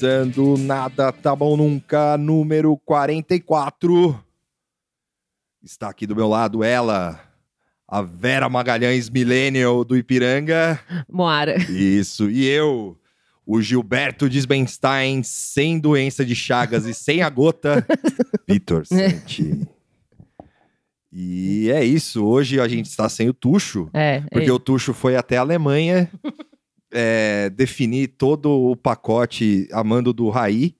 Começando Nada Tá Bom Nunca, número 44. Está aqui do meu lado ela, a Vera Magalhães Millennial do Ipiranga. Moara. Isso, e eu, o Gilberto Disbenstein, sem doença de Chagas e sem a gota, Vitor Santi. E é isso, hoje a gente está sem o Tuxo, É, porque é, o Tuxo foi até a Alemanha é, definir todo o pacote a mando do Raí,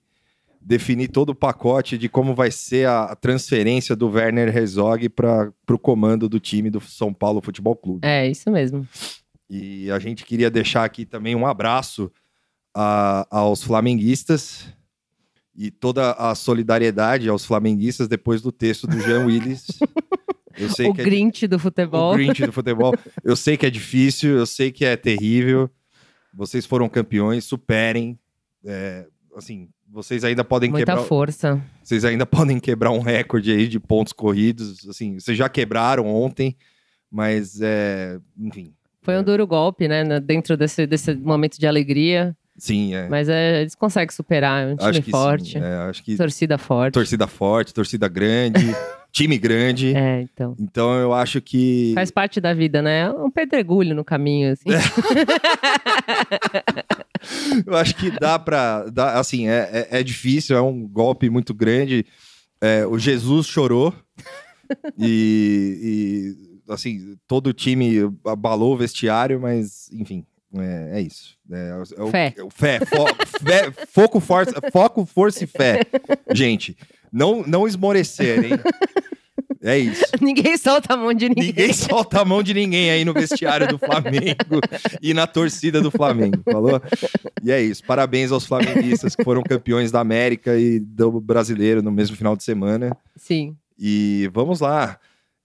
definir todo o pacote de como vai ser a, transferência do Werner Herzog para o comando do time do São Paulo Futebol Clube. é isso mesmo. E a gente queria deixar aqui também um abraço a- aos flamenguistas e toda a solidariedade aos flamenguistas depois do texto do Jean Willis. Eu sei O que é do futebol. o Grinch do futebol. Eu sei que é difícil, eu sei que é terrível. Vocês foram campeões, superem. É, assim, vocês ainda podem Muita quebrar. força. Vocês ainda podem quebrar um recorde aí de pontos corridos. Assim, vocês já quebraram ontem, mas é, enfim. Foi um duro golpe, né? Dentro desse, desse momento de alegria. Sim, é. Mas é, eles conseguem superar. É um time forte. sim. é, acho que Torcida forte. torcida forte, torcida grande, time grande. É, então. Então eu acho que Faz parte da vida, né? É um pedregulho no caminho, assim. Eu acho que dá pra. Dá, assim, é, é, é difícil, é um golpe muito grande. É, o Jesus chorou. e, e, assim, todo o time abalou o vestiário, mas, enfim, é, é isso. É, é o, Fé. é o fé, fo- fé, foco, força, foco, força e fé. Gente, não, não esmorecer, hein? É isso. Ninguém solta a mão de ninguém. Ninguém solta a mão de ninguém aí no vestiário do Flamengo e na torcida do Flamengo, falou? E é isso. Parabéns aos flamenguistas que foram campeões da América e do brasileiro no mesmo final de semana. Sim. E vamos lá.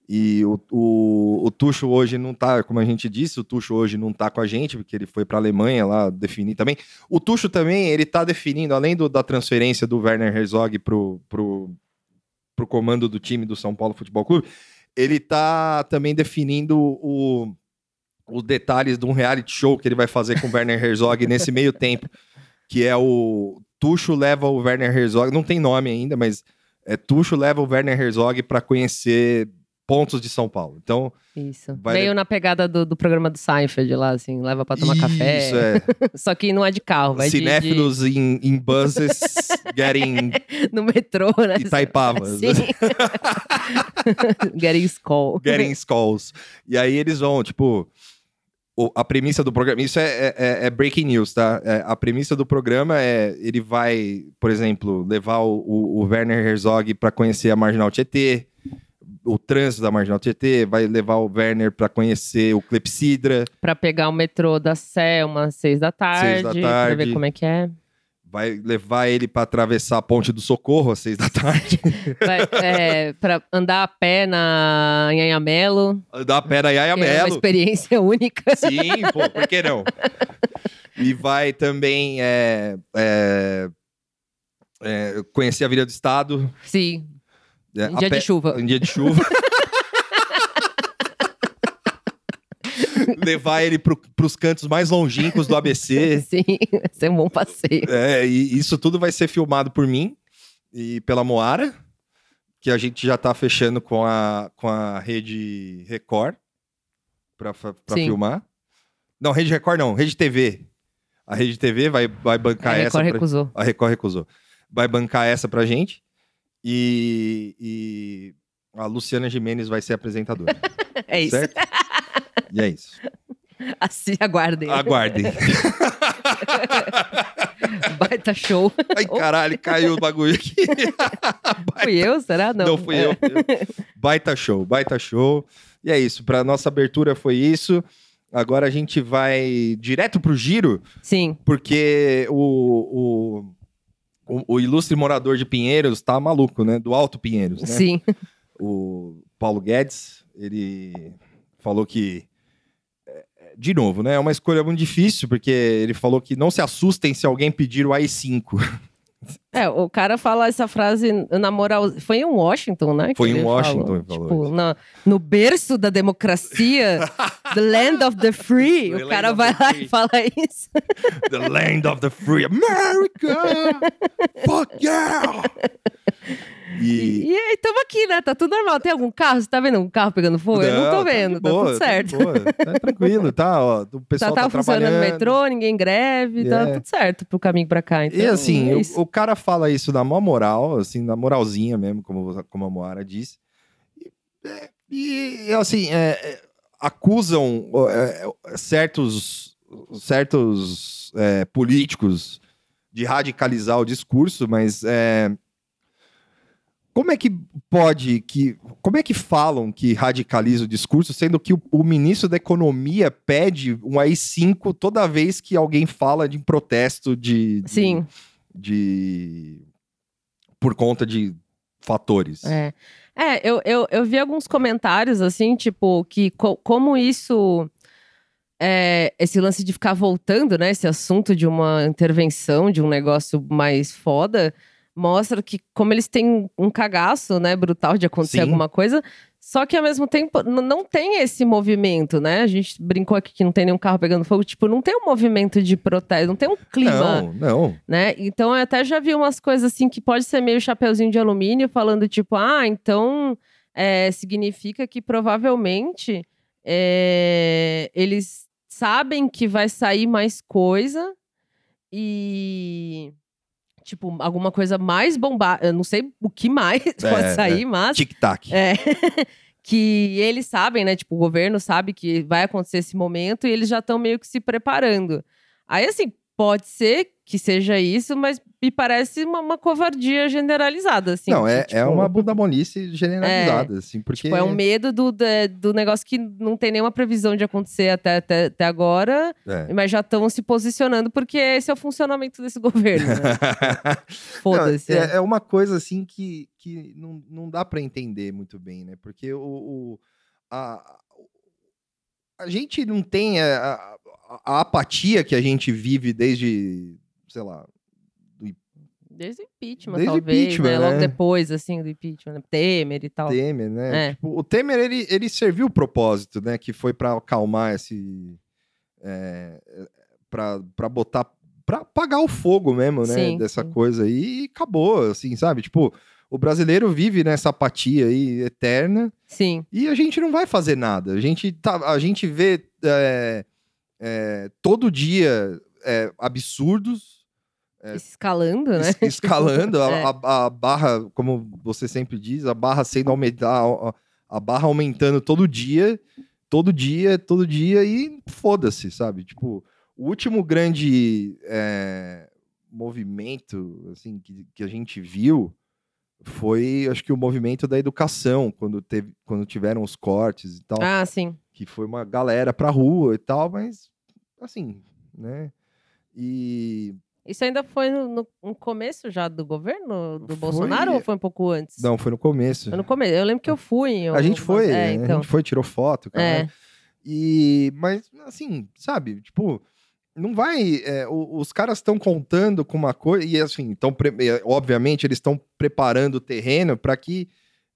E o, o, o Tuxo hoje não tá, como a gente disse, o Tuxo hoje não tá com a gente, porque ele foi pra Alemanha lá definir também. O Tuxo também, ele tá definindo, além do- da transferência do Werner Herzog pro, pro, pro comando do time do São Paulo Futebol Clube, ele tá também definindo o, os detalhes de um reality show que ele vai fazer com o Werner Herzog nesse meio tempo, que é o Tuxo leva o Werner Herzog, não tem nome ainda, mas é, Tuxo leva o Werner Herzog para conhecer pontos de São Paulo. Então, Isso. Vai Meio na pegada do, do programa do Seinfeld lá, assim. Leva pra tomar café. Isso, é. Só que não é de carro, vai de- de, Cinéfilos em, buses getting no metrô, né? Itaipava. Sim. Getting Skull. getting skulls. E aí eles vão, tipo, o- a premissa do programa. Isso é, é- é breaking news, tá? É, a premissa do programa é ele vai, por exemplo, levar o, o- o Werner Herzog para conhecer a Marginal Tietê, o trânsito da Marginal Tietê, vai levar o Werner para conhecer o Clepsidra, Pra pegar o metrô da Sé umas seis da tarde. Seis da Pra tarde. ver como é que é. vai levar ele para atravessar a Ponte do Socorro às seis da tarde, Vai, é, pra andar a pé na em Anhamelo. dar a pé na que É uma experiência única. Sim, pô, por que não? E vai também é, é, é, conhecer a Vila do Estado. Sim, é, em a dia de chuva. Em dia de chuva. Levar ele para os cantos mais longínquos do ABC. Sim, vai ser um bom passeio. É, e isso tudo vai ser filmado por mim e pela Moara, que a gente já tá fechando com a, com a rede Record para Sim. filmar. Não, rede Record não, rede TV. A rede TV vai, vai A bancar essa. Record pra- recusou. A Record recusou. Vai bancar essa pra gente. E, e a Luciana Jimenez vai ser apresentadora. É isso. certo? E é isso. Assim, aguardem. Aguardem. Baita show. Ai, caralho, caiu o bagulho aqui. Fui eu, será? Não. Não, fui É. eu. Baita show, baita show. E é isso. Pra nossa abertura foi isso. Agora a gente vai direto pro giro, Sim, porque o, o, o, o ilustre morador de Pinheiros tá maluco, né? Do Alto Pinheiros, né? sim. O Paulo Guedes, ele falou que. é, De novo, né? É uma escolha muito difícil, porque ele falou que não se assustem se alguém pedir o AI-5. É, o cara fala essa frase na moral. Foi em Washington, né? Foi em Washington falou. Tipo, na- no berço da democracia, the land of the free. The o cara vai lá free. e fala isso. The land of the free America! Fuck yeah! E. E aí, estamos aqui, né? Tá tudo normal. Tem algum carro? Você tá vendo um carro pegando fogo? Eu não tô tá vendo, tá, boa, tudo certo. Tá, boa, tá tranquilo, tá? Ó, o Tá, pessoal tá tá, funcionando o trabalhando. metrô, ninguém greve, tá É. tudo certo pro caminho pra cá. Então, E assim, é o- o, cara fala isso na maior moral, assim, na moralzinha mesmo, como, como a Moara disse. E, é, e, assim, é, é, acusam é, certos, certos é, políticos de radicalizar o discurso, mas é, como é que pode que. Como é que falam que radicaliza o discurso, sendo que o, o ministro da Economia pede um AI-5 toda vez que alguém fala de protesto de. de- Sim. De por conta de fatores. É, é eu, eu, eu vi alguns comentários, assim, tipo, que co- como isso. é, esse lance de ficar voltando, né? Esse assunto de uma intervenção, de um negócio mais foda, mostra que como eles têm um cagaço, né, brutal de acontecer Sim. alguma coisa. Só que ao mesmo tempo não tem esse movimento, né? A gente brincou aqui que não tem nenhum carro pegando fogo, tipo, não tem um movimento de protesto, não tem um clima Não, não. né? Então eu até já vi umas coisas assim que pode ser meio chapeuzinho de alumínio, falando tipo, ah, então é, significa que provavelmente é, eles sabem que vai sair mais coisa e tipo alguma coisa mais bombada, eu não sei o que mais pode É, sair, mas Tic-tac. é, que eles sabem, né? Tipo, o governo sabe que vai acontecer esse momento e eles já estão meio que se preparando. Aí, assim, pode ser que seja isso, mas me parece uma, uma covardia generalizada, assim. não, que, é, tipo, é uma bunda molice generalizada, assim, porque... Tipo, é um medo do, da- do negócio que não tem nenhuma previsão de acontecer até, até, até agora, É. mas já estão se posicionando porque esse é o funcionamento desse governo, né? Foda-se. É. é, é uma coisa assim que, que não, não dá pra entender muito bem, né? Porque o, o- a, a gente não tem a, a- a apatia que a gente vive desde, sei lá, Desde o impeachment, Desde talvez, impeachment, né? Logo né? depois, assim, do impeachment. né? Temer e tal. Temer, né? É. Tipo, o Temer, ele, ele serviu o propósito, né? Que foi pra acalmar esse... É, pra, pra botar... Pra apagar o fogo mesmo, né? Sim, dessa sim. coisa aí. E acabou, assim, sabe? Tipo, o brasileiro vive nessa apatia aí eterna. Sim. E a gente não vai fazer nada. A gente, tá, a gente vê é, é, todo dia é, absurdos Escalando, né? es- escalando a, É. a- a barra, como você sempre diz, a barra sendo aumentada, a, a barra aumentando todo dia, todo dia, todo dia e foda-se, sabe? Tipo, o último grande é, movimento assim que, que a gente viu foi, acho que o movimento da educação, quando teve, quando tiveram os cortes e tal, Ah, sim. que foi uma galera pra rua e tal, mas assim, né? E Isso ainda foi no, no- no começo já do governo do Foi- Bolsonaro ou foi um pouco antes? não, foi no começo. Foi no começo. Eu lembro que eu fui. em A gente foi, É, né? então. a gente foi, tirou foto, cara. É. E, mas, assim, sabe, tipo, não vai. é, os caras estão contando com uma coisa, e assim, tão, obviamente, eles estão preparando o terreno para que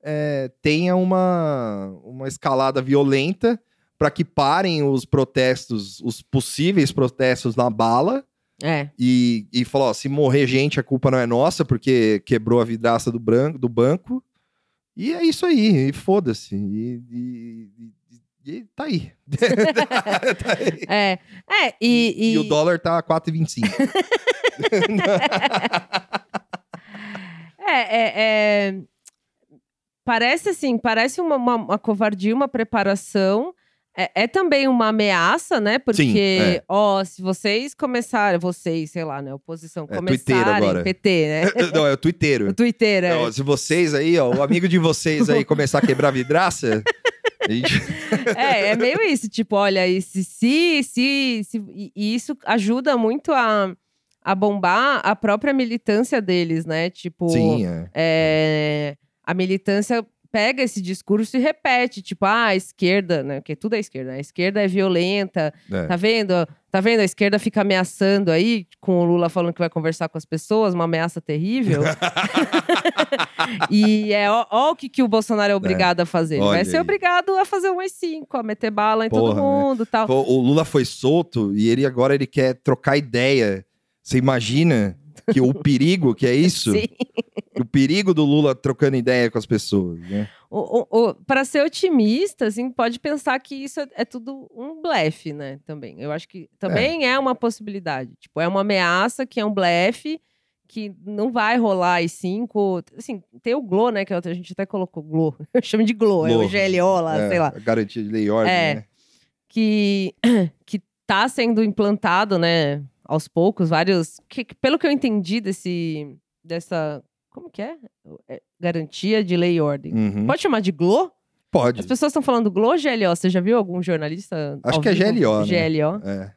é, tenha uma, uma escalada violenta, para que parem os protestos, os possíveis protestos na bala. É. E, e falou: ó, se morrer gente, a culpa não é nossa, porque quebrou a vidraça do, branco, do banco. E é isso aí, e foda-se. E, e- e- e tá aí. Tá aí. É. É, e. E, o dólar tá 4,25. É, é, é, Parece assim, parece uma, uma, uma covardia, uma preparação. É, é também uma ameaça, né? Porque, Sim, é. ó, se vocês começarem, vocês, sei lá, né? Oposição, É, começarem. PT, né? não, é o twitteiro. O Twitter, é. Não, se vocês aí, ó, o amigo de vocês aí começar a quebrar vidraça, É, é meio isso, tipo, olha, se, se, se, se- e e isso ajuda muito a, a bombar a própria militância deles, né? Tipo, Sim, é. é, a militância pega esse discurso e repete, tipo, ah, a esquerda, né? Porque tudo é esquerda, né? A esquerda é violenta, É. tá vendo? Tá vendo? A esquerda fica ameaçando aí, com o Lula falando que vai conversar com as pessoas, uma ameaça terrível. e é ó, ó o que, que o Bolsonaro é obrigado a fazer. Ele Olha vai ser aí. obrigado a fazer um cinco, a meter bala em todo Porra, né? mundo e tal. Pô, O Lula foi solto e ele agora ele quer trocar ideia. Você imagina que o perigo que é isso? Sim. O perigo do Lula trocando ideia com as pessoas, né? para ser otimista, assim, pode pensar que isso é, é tudo um blefe, né? Também. Eu acho que também é. uma possibilidade. Tipo, é uma ameaça que é um blefe que não vai rolar as cinco. Assim, tem o Glo, né? Que a gente até colocou Glo. Eu chamo de Glo, é Glo. o GLO lá, É, sei lá. a Garantia de lei e ordem, É. né? Que, que tá sendo implantado, né? Aos poucos, vários. Que, pelo que eu entendi desse. dessa. Como que é? É, Garantia de lei e ordem. Uhum. Pode chamar de Glo? Pode. As pessoas estão falando Glo ou GLO? Você já viu algum jornalista? Acho que é vivo? GLO, né? GLO. É.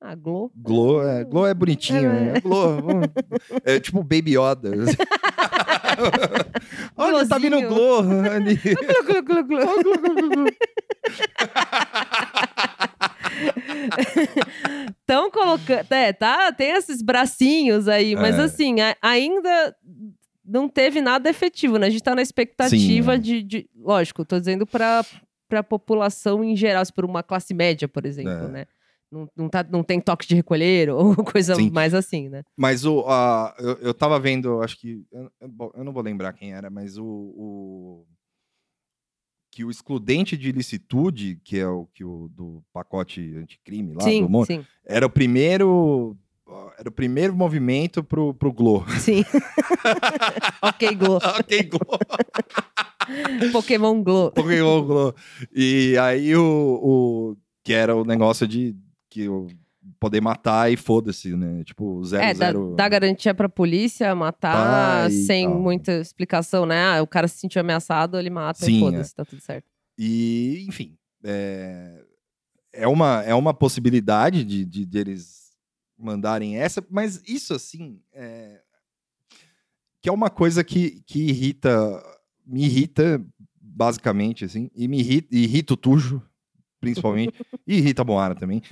Ah, Glo. Glo é, Glo é bonitinho, É, né? Glo. É tipo Baby Yoda. Olha, tá vindo o Glo. ali. Glu, glu, glu, glu. Estão colocando. É, tá, tem esses bracinhos aí, mas É. assim, a- ainda não teve nada efetivo, né? A gente tá na expectativa Sim, de, de- Lógico, tô dizendo pra, pra população em geral, por uma classe média, por exemplo, É. né? Não, não, tá, não tem toque de recolher ou coisa Sim. mais assim, né? Mas o, a, eu, eu tava vendo, acho que. Eu, eu não vou lembrar quem era, mas o, o- Que o excludente de ilicitude, que é o que o do pacote anticrime lá, sim, do Moro, sim, era o primeiro. Era o primeiro movimento pro, pro Glo. sim. ok, Glo. ok, Glo. Pokémon Glo. Pokémon Glo. E aí o, o. Que era o negócio de. Que o, poder matar e foda-se, né? Tipo, zero, É, zero. dá garantia pra polícia matar Tá, sem tal. muita explicação, né? Ah, o cara se sentiu ameaçado, ele mata Sim, e foda-se, tá tudo certo. E, enfim, é, é, uma, é uma possibilidade de, de, de eles mandarem essa, mas isso, assim, é, que é uma coisa que, que irrita, me irrita, basicamente, assim, e me irrita, irrita o Tujo, principalmente, e irrita a Moara também,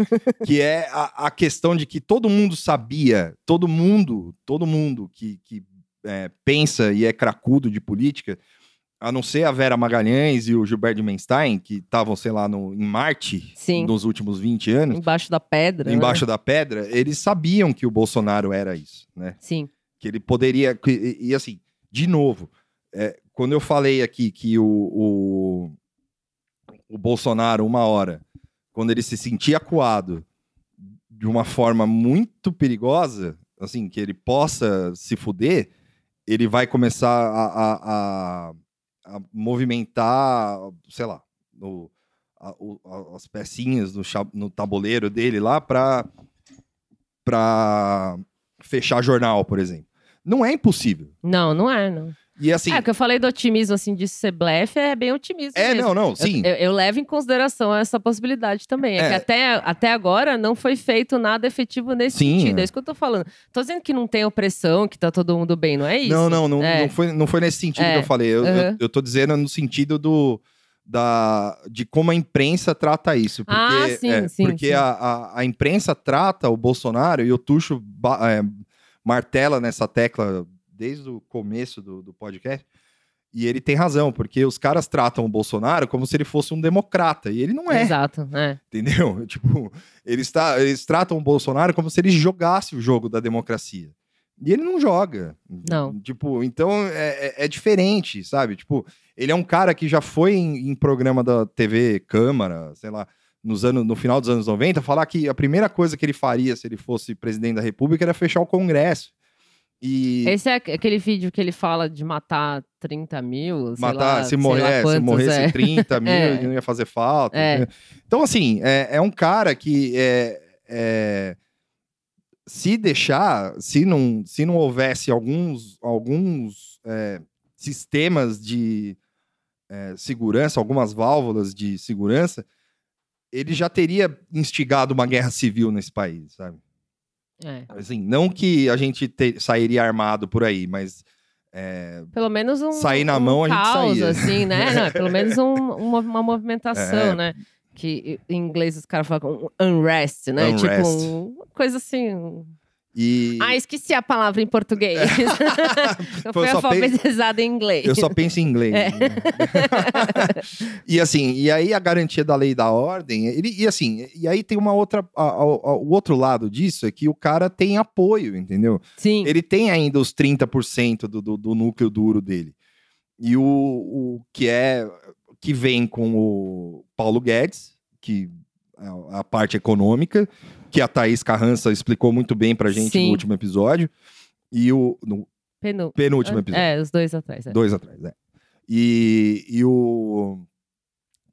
que é a, a questão de que todo mundo sabia, todo mundo, todo mundo que, que é, pensa e é cracudo de política, a não ser a Vera Magalhães e o Gilberto Menstein, que estavam, sei lá, no, em Marte Sim. nos últimos 20 anos, Embaixo da pedra. né? embaixo da pedra, eles sabiam que o Bolsonaro era isso, né? Sim. Que ele poderia. e, e, assim, de novo, é, quando eu falei aqui que o, o, o Bolsonaro, uma hora, quando ele se sentia acuado de uma forma muito perigosa, assim, que ele possa se fuder, ele vai começar a, a, a- a movimentar, sei lá, o- o- as pecinhas no, no tabuleiro dele lá para para fechar jornal, por exemplo. Não é impossível. Não, não é, não. E assim, É, o que eu falei do otimismo, assim, de ser blefe, é bem otimismo é, mesmo. não, não, Eu- sim. Eu, eu levo em consideração essa possibilidade também. É, É. que até, até agora não foi feito nada efetivo nesse Sim, sentido. é. É isso que eu tô falando. Tô dizendo que não tem opressão, que tá todo mundo bem, não é isso? Não, não, não, É. não, foi, não foi nesse sentido É. que eu falei. Eu, eu, Uhum. eu tô dizendo no sentido do, da, de como a imprensa trata isso. Porque, Ah, sim, é, sim, porque sim. A, a, a imprensa trata o Bolsonaro e o Tuxo ba- é, martela nessa tecla desde o começo do, do podcast. E ele tem razão, porque os caras tratam o Bolsonaro como se ele fosse um democrata. E ele não é. Exato, é. Entendeu? Tipo, eles, tá, eles tratam o Bolsonaro como se ele jogasse o jogo da democracia. E ele não joga. Não. Tipo, então é, é- é diferente, sabe? Tipo, ele é um cara que já foi em, em programa da TV Câmara, sei lá, nos anos, no final dos anos 90, falar que a primeira coisa que ele faria se ele fosse presidente da República era fechar o Congresso. E Esse é aqu- aquele vídeo que ele fala de matar 30 mil, matar, lá, se, morrer, se quantos, morresse é. 30 mil, É. não ia fazer falta. É. Então, assim, é, é um cara que é, é, se deixar, se não, se não houvesse alguns, alguns é, sistemas de é, segurança, algumas válvulas de segurança, ele já teria instigado uma guerra civil nesse país, sabe? É. Assim, não que a gente te- sairia armado por aí, mas é, Pelo menos um. Sair na um mão, a gente caos, saía. assim, né? Não, é pelo menos um- uma, uma movimentação, É. né? Que em inglês os caras falam um unrest, né? Unrest. Tipo, um- uma coisa assim. E Ah, esqueci a palavra em português. eu Pô, fui eu só pe- alfabetizada em inglês. eu só penso em inglês. É. e assim, e aí a garantia da lei e da ordem, ele, e assim, e aí tem uma outra, a- a- a- o outro lado disso é que o cara tem apoio, entendeu? Sim. Ele tem ainda os 30% do, do, do núcleo duro dele. E o, o que é que vem com o Paulo Guedes, que é a parte econômica, que a Thaís Carrança explicou muito bem pra gente Sim. no último episódio. E o no penúltimo episódio. É, os dois atrás. é. Dois atrás, é. E, e o.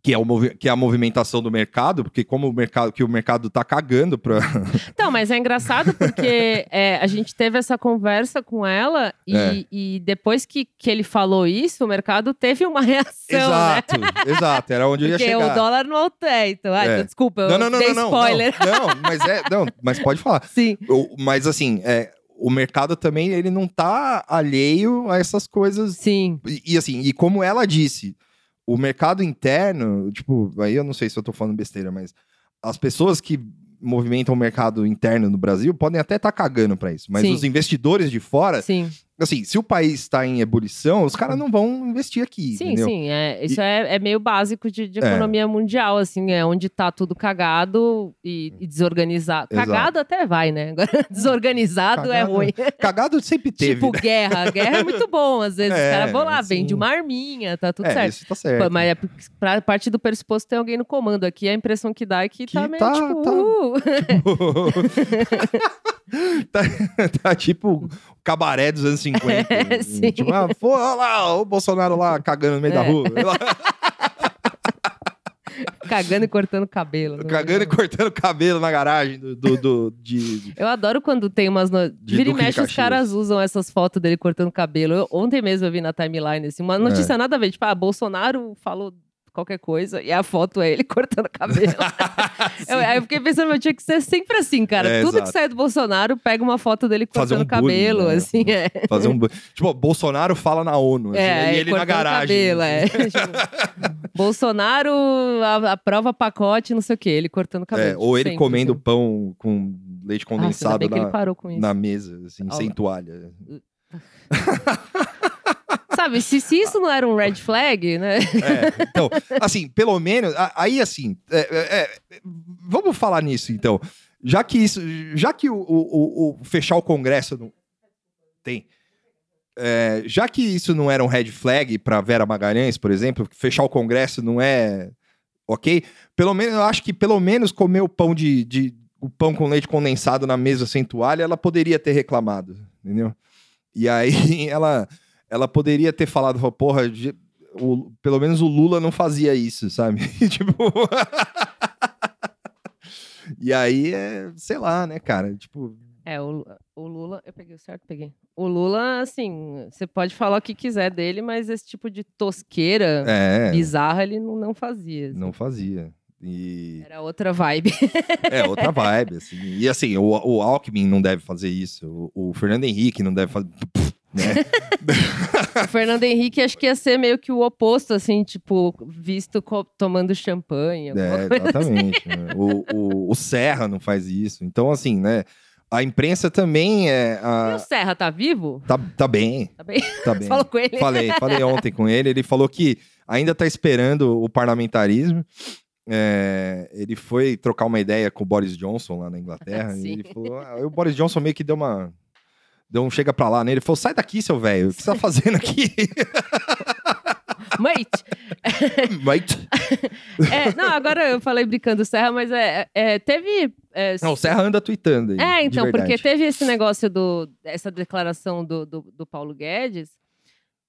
Que é, o que é a movimentação do mercado, porque como o mercado, que o mercado tá cagando pra. Então, mas é engraçado porque é, a gente teve essa conversa com ela e, É. e depois que, que ele falou isso, o mercado teve uma reação, né? exato, exato, era onde eu ia Porque chegar. o dólar não altera. Então, ah, É. então, desculpa, eu Não, não, não, não, não, spoiler. não, não, mas é, não, mas pode falar. Sim, O- mas assim, é, o mercado também ele não tá alheio a essas coisas. sim. E, e, assim, e como ela disse, o mercado interno, tipo, aí eu não sei se eu tô falando besteira, mas as pessoas que movimentam o mercado interno no Brasil podem até estar cagando pra isso, mas Sim. os investidores de fora, Sim, assim, se o país está em ebulição, os caras não vão investir aqui, sim, entendeu? sim. É, isso é, é meio básico de, de É. economia mundial, assim, é onde tá tudo cagado e, e desorganizado. Exato. Cagado até vai, né? Agora, desorganizado é Cagado ruim. Cagado sempre teve. tipo, né? guerra. Guerra é muito bom, às vezes. É, os caras vão lá, sim. vende uma arminha, tá tudo é, certo. isso tá certo. Mas é pra parte do pressuposto tem alguém no comando. Aqui a impressão que dá é que, Que tá meio tá- tipo. tá- uh. tá, tá tipo o cabaré dos anos 50. É, sim. Tipo, ah, pô, olha lá, o Bolsonaro lá cagando no meio da É. rua. cagando e cortando cabelo. né? cagando e cortando cabelo na garagem do, do, do- de, Eu adoro quando tem umas. No... De Vira e mexe, os caras usam essas fotos dele cortando cabelo. Eu- ontem mesmo eu vi na timeline, assim, uma notícia nada a ver. Tipo, ah, Bolsonaro falou qualquer coisa e a foto é ele cortando cabelo. eu, aí eu fiquei pensando, mas tinha que ser sempre assim, cara. É, Tudo exato. que sai do Bolsonaro, pega uma foto dele cortando um bullying, cabelo, né? assim, é. fazer um. Tipo, Bolsonaro fala na ONU. assim, É, e ele na garagem. Cabelo, é. assim. Tipo, Bolsonaro a- aprova pacote, não sei o quê. Ele cortando cabelo. É, ou ele sempre, comendo assim. pão com leite condensado que na, na mesa, assim, Olha sem toalha. Sabe, se, se isso não era um red flag, né? É, então, assim, pelo menos, aí assim, é, é, é, vamos falar nisso então. Já que isso, já que o, o- o- o fechar o Congresso não tem, é, já que isso não era um red flag para Vera Magalhães, por exemplo, fechar o Congresso não é ok. Pelo menos, eu acho que pelo menos comer o pão de, de- o pão com leite condensado na mesa sem toalha, ela poderia ter reclamado, entendeu? E aí ela, ela poderia ter falado, porra, de- o- pelo menos o Lula não fazia isso, sabe? tipo. e aí, é, sei lá, né, cara? Tipo, É, o, o Lula. Eu peguei o certo? Peguei. O Lula, assim, você pode falar o que quiser dele, mas esse tipo de tosqueira é, bizarra ele não, não fazia. assim. não fazia. E Era outra vibe. é outra vibe, assim. E assim, o, o Alckmin não deve fazer isso, o, o Fernando Henrique não deve fazer. Né? o Fernando Henrique acho que ia ser meio que o oposto, assim, tipo, visto tomando champanhe. É, coisa. exatamente. né? o, o, o Serra não faz isso. Então, assim, né? A imprensa também é. E a- o Serra tá vivo? tá, tá bem, Tá bem? tá bem. falou com ele? Falei, falei ontem com ele. Ele falou que ainda tá esperando o parlamentarismo. É, ele foi trocar uma ideia com o Boris Johnson lá na Inglaterra. e ele falou: ah, o Boris Johnson meio que deu uma. Deu um chega pra lá nele. Ele falou: sai daqui, seu velho. O que você tá fazendo aqui? Mate! Mate. É, não, agora eu falei brincando Serra, mas é, é, teve. é, Não, o Serra anda tweetando aí. É, então, porque teve esse negócio do essa declaração do, do, do Paulo Guedes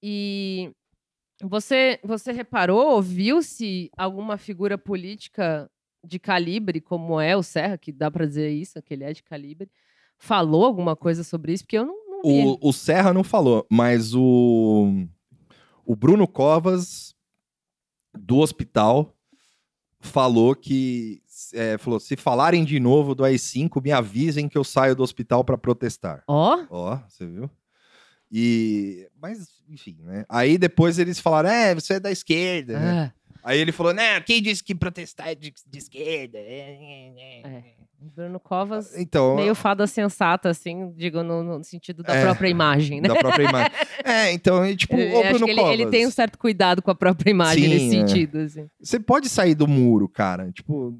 e você você reparou, viu-se alguma figura política de calibre como é o Serra, que dá pra dizer isso, que ele é de calibre, falou alguma coisa sobre isso? Porque eu não, não vi. O, o Serra não falou, mas o, o Bruno Covas, do hospital, falou que. é, falou: se falarem de novo do AI-5, me avisem que eu saio do hospital para protestar. Ó, Ó, você viu? E. Mas, enfim, né? Aí depois eles falaram: é, você é da esquerda. né? Ah, Aí ele falou: não, quem disse que protestar é de, de esquerda? É, é, é." É. Bruno Covas, Então. meio fada sensata, assim, digo, no, no sentido da É, própria imagem, né? Da própria imagem. É, então, e, tipo, Eu ô Bruno que ele, ele Covas, tem um certo cuidado com a própria imagem Sim, nesse é. sentido, assim. Você pode sair do muro, cara. Tipo,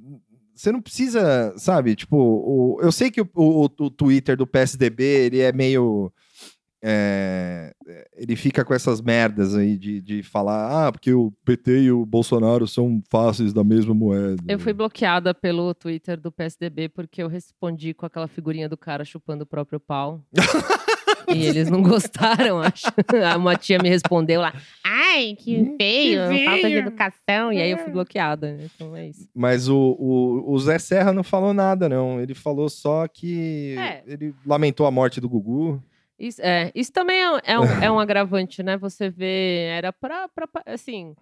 você não precisa, sabe? Tipo, o- eu sei que o, o- o Twitter do PSDB, ele é meio. É, ele fica com essas merdas aí de, de falar, ah, porque o PT e o Bolsonaro são faces da mesma moeda. Eu fui bloqueada pelo Twitter do PSDB porque eu respondi com aquela figurinha do cara chupando o próprio pau. e eles não gostaram, acho. Uma tia me respondeu lá, ai, que feio, falta de educação. E aí eu fui bloqueada. né? Então é isso. Mas o, o, o Zé Serra não falou nada, não. Ele falou só que É. ele lamentou a morte do Gugu. Isso, é, isso também é, um- é um, é um agravante, né? Você vê, era pra, pra assim,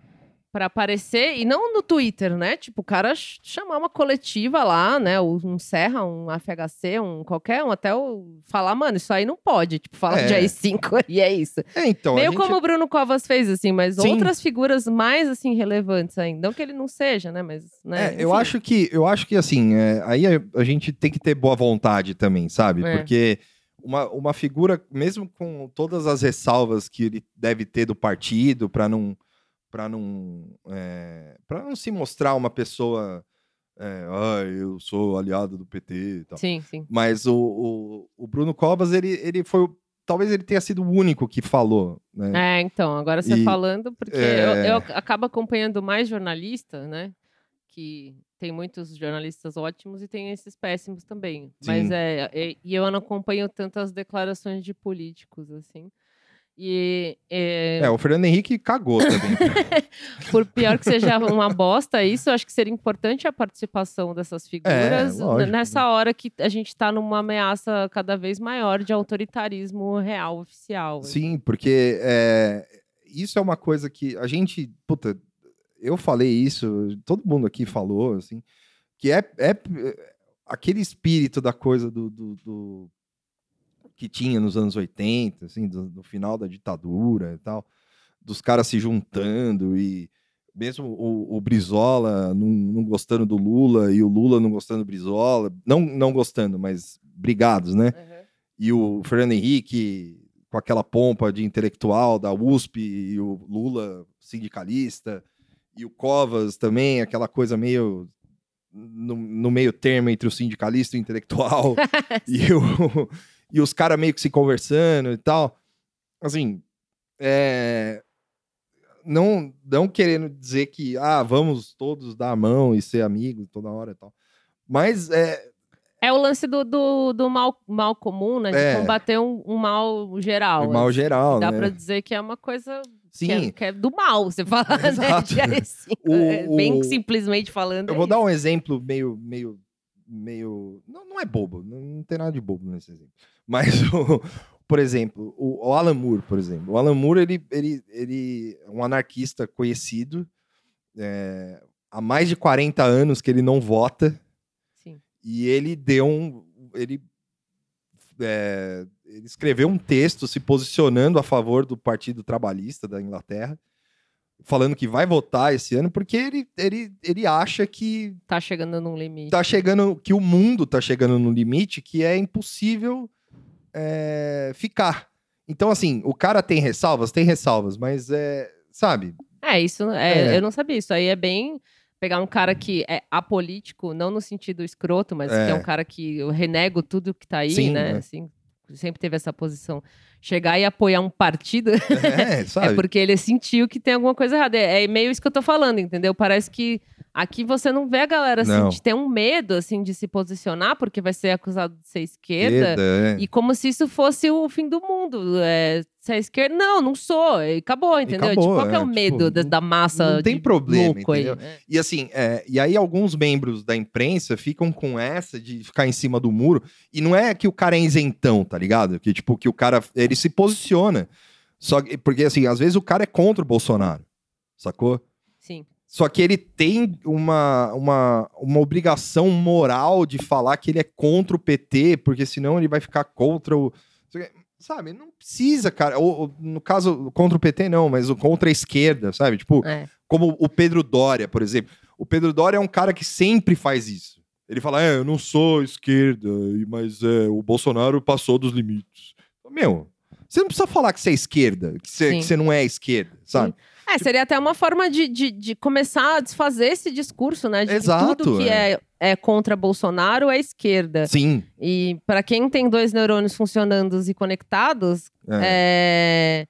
pra aparecer, e não no Twitter, né? Tipo, o cara ch- chamar uma coletiva lá, né? Um Serra, um FHC, um qualquer um, até o, falar, mano, isso aí não pode. Tipo, falar É. de AI5 e é isso. É, então. Meio gente- como o Bruno Covas fez, assim, mas Sim. outras figuras mais, assim, relevantes ainda. Não que ele não seja, né? Mas, né? É, eu acho que, eu acho que assim, é, aí a, a gente tem que ter boa vontade também, sabe? É. Porque uma, uma figura, mesmo com todas as ressalvas que ele deve ter do partido, para não, para não, é, para não se mostrar uma pessoa, é, ah, eu sou aliado do PT e tal. Sim, sim. Mas o, o, o Bruno Covas, ele, ele foi, talvez ele tenha sido o único que falou, né? É, então, agora você E, falando, porque é, eu, eu acabo acompanhando mais jornalistas, né? Que tem muitos jornalistas ótimos e tem esses péssimos também. Mas Sim. é, é- E eu não acompanho tantas declarações de políticos, assim. E é, É, o Fernando Henrique cagou também. por pior que seja uma bosta, isso eu acho que seria importante a participação dessas figuras É, nessa hora que a gente está numa ameaça cada vez maior de autoritarismo real oficial. assim. Sim, porque é, isso é uma coisa que a gente. Puta, eu falei isso, todo mundo aqui falou, assim, que é, é aquele espírito da coisa do, do- do- que tinha nos anos 80, assim, do, do final da ditadura e tal, dos caras se juntando e mesmo o, o Brizola não, não gostando do Lula e o Lula não gostando do Brizola, não, não gostando, mas brigados, né? Uhum. e o Fernando Henrique com aquela pompa de intelectual da USP e o Lula sindicalista e o Covas também aquela coisa meio no, no meio termo entre o sindicalista e o intelectual e, o- e os caras meio que se conversando e tal assim é, não não querendo dizer que ah vamos todos dar a mão e ser amigos toda hora e tal mas é, É o lance do, do, do mal, mal comum, né? De É. combater um, um mal geral. de mal assim. geral Dá né? pra dizer que é uma coisa que sim é, que é do mal, você fala, né? Exato. De AI5. O- É, Bem o- simplesmente falando. Eu é vou dar um exemplo meio, meio, meio. Não, não é bobo, não, tem nada de bobo nesse exemplo. Mas, o- por exemplo, o, o Alan Moore, por exemplo. O Alan Moore, ele, ele, ele é um anarquista conhecido. é, há mais de 40 anos que ele não vota. Sim. E ele deu um. Ele, é, ele escreveu um texto se posicionando a favor do Partido Trabalhista da Inglaterra, falando que vai votar esse ano, porque ele, ele, ele acha que Tá chegando num limite. tá chegando, que o mundo tá chegando no limite que é impossível é, ficar. Então, assim, o cara tem ressalvas, tem ressalvas, mas é, sabe? É, isso. É, É. Eu não sabia. Isso aí é bem. Pegar um cara que é apolítico, não no sentido escroto, mas que é É. um cara que eu renego tudo que tá aí, Sim, né? é. Assim, sempre teve essa posição. Chegar e apoiar um partido É, sabe? É porque ele sentiu que tem alguma coisa errada. É, é meio isso que eu tô falando, entendeu? Parece que aqui você não vê a galera assim, Não. de ter um medo assim de se posicionar, porque vai ser acusado de ser esquerda. Esquerda, é. E como se isso fosse o fim do mundo. É, se é esquerda, não, não sou. E acabou, entendeu? acabou, tipo, qual é, é, o tipo, medo da, não- da massa não tem problema, louco aí? entendeu? É. E assim, é, e aí alguns membros da imprensa ficam com essa de ficar em cima do muro. E não é que o cara é isentão, tá ligado? Que tipo, que o cara, ele se posiciona. Só que, porque assim, às vezes o cara é contra o Bolsonaro, sacou? Sim. Só que ele tem uma, uma, uma obrigação moral de falar que ele é contra o PT, porque senão ele vai ficar contra o. Sabe? Não precisa, cara. Ou, ou, no caso, contra o PT, não, mas o contra a esquerda, sabe? Tipo, É. como o Pedro Dória, por exemplo. O Pedro Dória é um cara que sempre faz isso. Ele fala, é, eu não sou esquerda, mas é, o Bolsonaro passou dos limites. Meu, você não precisa falar que você é esquerda, que você, Sim. que você não é esquerda, sabe? É, seria até uma forma de, de, de começar a desfazer esse discurso, né? De Exato, que tudo que é. é contra Bolsonaro é esquerda. Sim. E para quem tem dois neurônios funcionando e conectados, É. é,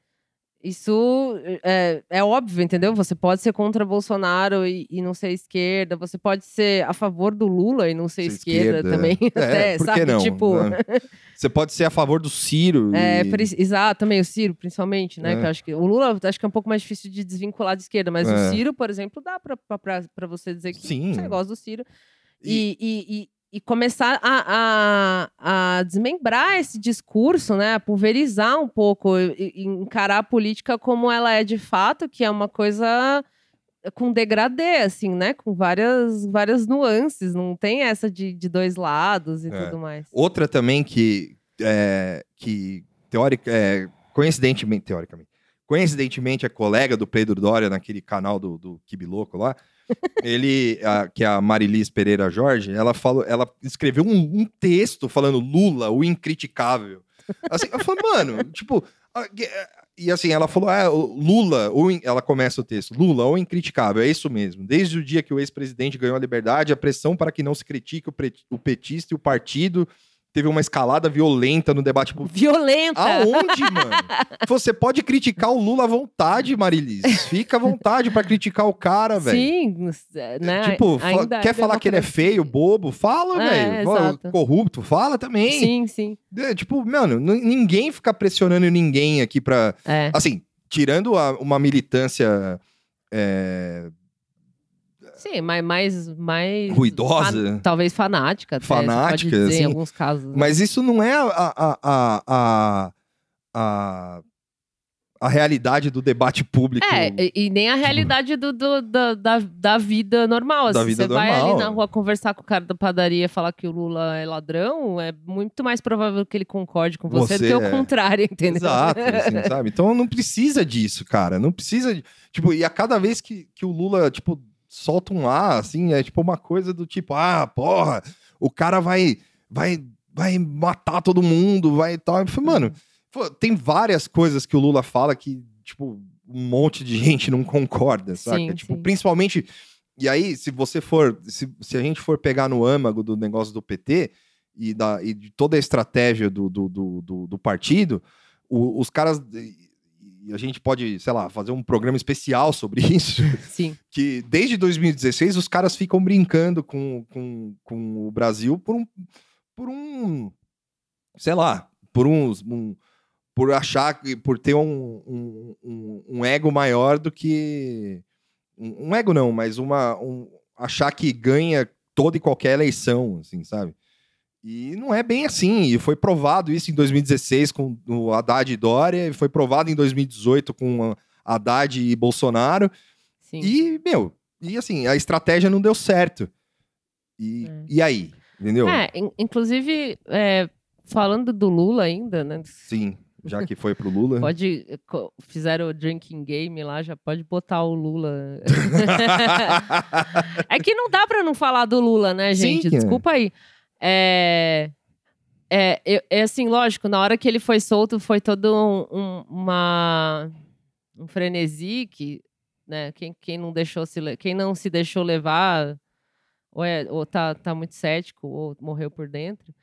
isso é, é óbvio, entendeu? Você pode ser contra Bolsonaro e, e não ser esquerda, você pode ser a favor do Lula e não ser Ser esquerda, esquerda, também. é. até, É, sabe? não, Tipo, né? Você pode ser a favor do Ciro. é, e- exato, também o Ciro, principalmente, né? É. Que eu acho que o Lula acho que é um pouco mais difícil de desvincular de esquerda, mas É. o Ciro, por exemplo, dá pra você dizer que Sim. você gosta do Ciro. E, e, e começar a, a, a desmembrar esse discurso, né? A pulverizar um pouco e, e encarar a política como ela é de fato, que é uma coisa com degradê, assim, né? Com várias, várias nuances. Não tem essa de, de dois lados e É. tudo mais. Outra também que, é, que teórica, é, coincidentemente, teoricamente, coincidentemente é colega do Pedro Dória naquele canal do, do Kibiloco lá, ele, a- que é a Marilis Pereira Jorge, ela falou, ela escreveu um, um texto falando Lula, o incriticável. Assim, eu falei, mano, tipo, a- e assim, ela falou, ah, Lula, o in- ela começa o texto, Lula, o incriticável, é isso mesmo. Desde o dia que o ex-presidente ganhou a liberdade, a pressão para que não se critique o, o petista e o partido teve uma escalada violenta no debate público. Violenta! Aonde, mano? Você pode criticar o Lula à vontade, Marilis. Fica à vontade pra criticar o cara, velho. Sim, né? Tipo, ainda quer é falar que ele é feio, bobo? Fala, É, velho. Exato. Corrupto? Fala também. Sim, sim. É, tipo, mano, ninguém fica pressionando ninguém aqui pra. É. Assim, tirando a- uma militância é, Sim, mas mais. mais Ruidosa. fan- talvez fanática. Até, Fanática, dizer, assim. Em alguns casos. né? Mas isso não é a, a, a, a, a, a realidade do debate público. É, e, nem a realidade do, do- da, da, da vida normal. Da assim. vida você vai normal. ali na rua conversar com o cara da padaria e falar que o Lula é ladrão, é muito mais provável que ele concorde com você, do Você que o é. contrário, entendeu? Exato, assim, sabe? Então não precisa disso, cara. Não precisa. de- Tipo, e a cada vez que, que o Lula, tipo, solta um A, assim, é tipo uma coisa do tipo, ah, porra, o cara vai, vai, vai matar todo mundo, vai e tal. Eu falei, mano, tem várias coisas que o Lula fala que, tipo, um monte de gente não concorda, saca? Sim, tipo, sim. principalmente. E aí, se você for. Se, se a gente for pegar no âmago do negócio do PT e, da, e de toda a estratégia do, do, do, do- do partido, o- os caras. E a gente pode, sei lá, fazer um programa especial sobre isso. Sim. Que desde 2016 os caras ficam brincando com, com, com o Brasil por um. Por um. Sei lá, por uns. um- por achar que. Por ter um, um, um- um ego maior do que. Um, um ego não, mas uma. Um, achar que ganha toda e qualquer eleição, assim, sabe? E não é bem assim. E foi provado isso em 2016 com o Haddad e Dória, e foi provado em 2018 com Haddad e Bolsonaro. Sim. E, meu, e assim, a estratégia não deu certo. E, É. e aí? Entendeu? É, in- inclusive, é, falando do Lula ainda, né? Sim, já que foi pro Lula. Pode. Fizeram o drinking game lá, já pode botar o Lula. é que não dá pra não falar do Lula, né, Sim, gente? é. Desculpa aí. É. É, eu- é assim, lógico, na hora que ele foi solto, foi todo um, um- uma, um frenesi que, né, quem, quem não deixou se, quem não se deixou levar, ou, é, ou tá, tá muito cético, ou morreu por dentro.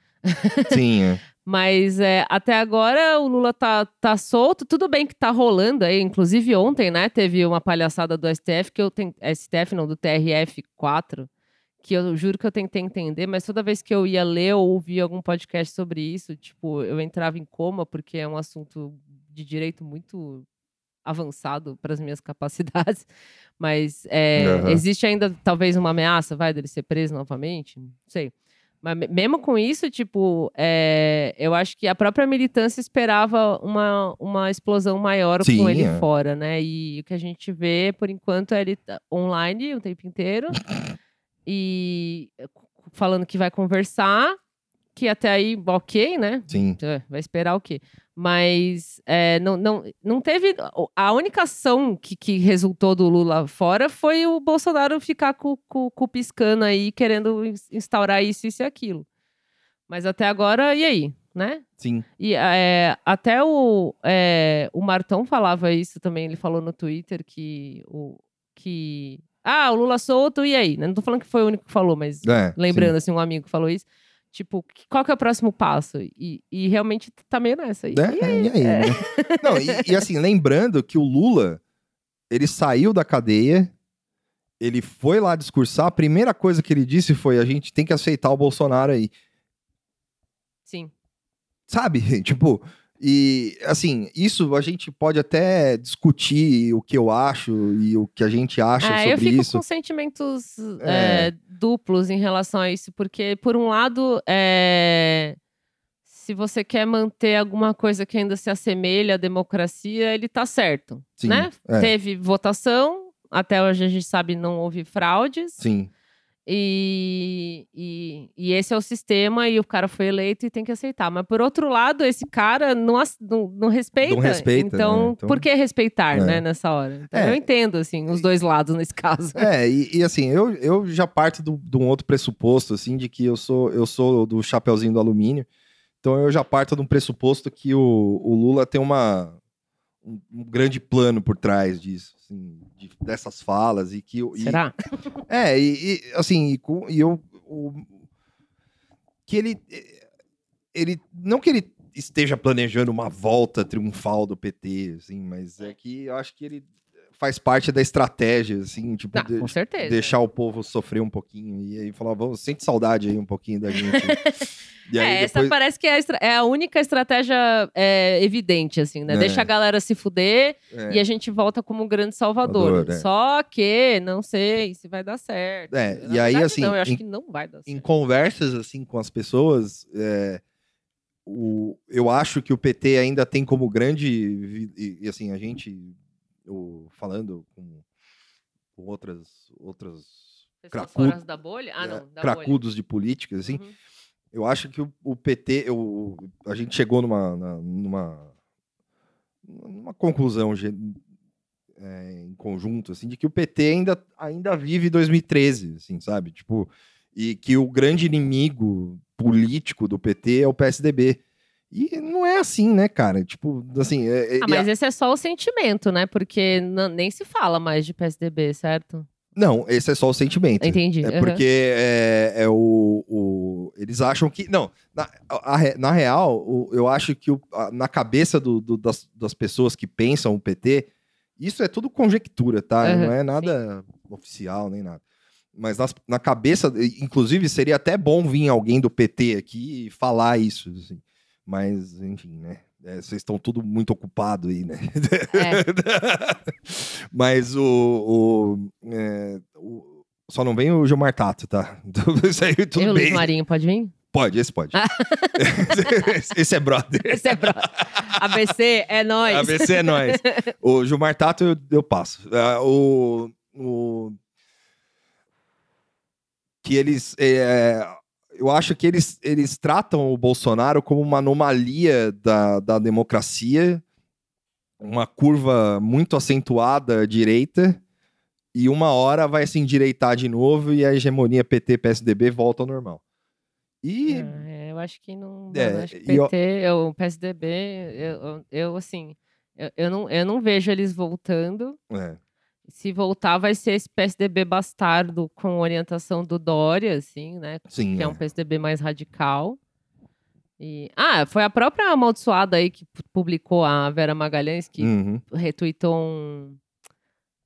Sim, é. Mas é, até agora o Lula tá, tá solto, tudo bem que tá rolando aí. Inclusive ontem, né, teve uma palhaçada do STF que eu tenho. STF não, do TRF4, que eu juro que eu tentei entender, mas toda vez que eu ia ler ou ouvir algum podcast sobre isso, tipo, eu entrava em coma, porque é um assunto de direito muito avançado para as minhas capacidades. Mas é, Aham. existe ainda talvez uma ameaça, vai, dele ser preso novamente? Não sei. Mas me- mesmo com isso, tipo, é, eu acho que a própria militância esperava uma, uma explosão maior Sim, com ele é. fora, né? E o que a gente vê, por enquanto, é ele tá online o tempo inteiro. e eh, falando que vai conversar, que até aí, ok, né? Sim. É, vai esperar o quê? Mas é, não, não, não teve. A única ação que, que resultou do Lula fora foi o Bolsonaro ficar com, com, com o piscando aí, querendo instaurar isso, isso e aquilo. Mas até agora, e aí? Né? Sim. E é, até o, é, o Martão falava isso também, ele falou no Twitter que o. Que, ah, o Lula solto, e aí? Não tô falando que foi o único que falou, mas É, lembrando, sim. assim, um amigo falou isso. Tipo, qual que é o próximo passo? E, e realmente tá meio nessa. E, É, e aí? e aí, né? Não, e, e assim, lembrando que o Lula, ele saiu da cadeia, ele foi lá discursar, a primeira coisa que ele disse foi: a gente tem que aceitar o Bolsonaro aí. Sim. Sabe? Tipo, e assim, isso a gente pode até discutir o que eu acho e o que a gente acha É, eu sobre fico isso. com sentimentos É. é, duplos em relação a isso, porque, por um lado, é, se você quer manter alguma coisa que ainda se assemelha à democracia, ele tá certo, Sim, né? é. Teve votação, até hoje a gente sabe não houve fraudes, Sim, e, e, e esse é o sistema, e o cara foi eleito e tem que aceitar. Mas, por outro lado, esse cara não, não, não respeita. Não respeita, então, né? Então- por que respeitar, É. né, nessa hora? Então, É. eu entendo, assim, os dois lados nesse caso. É, e, e assim, eu, eu já parto do- de um outro pressuposto, assim, de que eu sou, eu sou do chapeuzinho do alumínio. Então eu já parto de um pressuposto que o, o Lula tem uma, um, um grande plano por trás disso, assim, de- dessas falas e que... e- Será? é, e, e, assim, e, com- e eu... o- que ele... ele Não que ele esteja planejando uma volta triunfal do PT, assim, mas é que eu acho que ele faz parte da estratégia, assim, tipo... Ah, de- com certeza. deixar o povo sofrer um pouquinho e aí falar, vamos, sente saudade aí um pouquinho da gente. aí é, essa depois, parece que é a, estra- é a única estratégia é, evidente, assim, né? É. Deixa a galera se fuder é, e a gente volta como um grande salvador. Salvador, é. Só que não sei se vai dar certo. É, Na e aí, assim, Não, eu acho em- que não vai dar em certo. conversas assim com as pessoas, é, o, eu acho que o PT ainda tem como grande e, e, assim a gente falando com, com outras outras cracudo- da bolha? Ah, é, não, da cracudos de política assim, bolha. Uhum. Eu acho que o, o PT, eu- a gente chegou numa, numa, numa conclusão é, em conjunto, assim, de que o PT ainda, ainda vive 2013, assim, sabe? Tipo, e que o grande inimigo político do PT é o PSDB. E não é assim, né, cara? Tipo, assim... é- é- Ah, mas esse é só o sentimento, né? Porque nem se fala mais de PSDB, certo? Não, esse é só o sentimento. Entendi. É aham. porque é, é o, o- Eles acham que. Não, na, a na real, o- eu acho que o- a- na cabeça do- do- das, das pessoas que pensam o PT, isso é tudo conjectura, tá? Aham, Não é nada oficial nem nada. Mas nas- na cabeça, inclusive, seria até bom vir alguém do PT aqui e falar isso. assim. Mas, enfim, né? É, vocês estão tudo muito ocupados aí, né? Mas o. o, é, o- só não vem o Gilmar Tato, tá? Então, isso aí tudo e o Luiz bem. Marinho pode vir? Pode, esse pode. esse é brother. Esse é brother. ABC é nós. ABC é nós. O Gilmar Tato eu, eu passo. Ah, o, o- que eles. é, eu acho que eles, eles tratam o Bolsonaro como uma anomalia da, da democracia, uma curva muito acentuada à direita, e uma hora vai se endireitar de novo e a hegemonia PT-PSDB volta ao normal. E É, eu acho que não. É, eu acho que PT, eu- o PSDB, eu, eu, eu, assim, eu, eu, não, eu não vejo eles voltando. é, Se voltar, vai ser esse PSDB bastardo com orientação do Dória, assim, né? sim. Que é é. um PSDB mais radical. E... Ah, foi a própria amaldiçoada aí que pu- publicou a Vera Magalhães, que Uhum. retweetou um.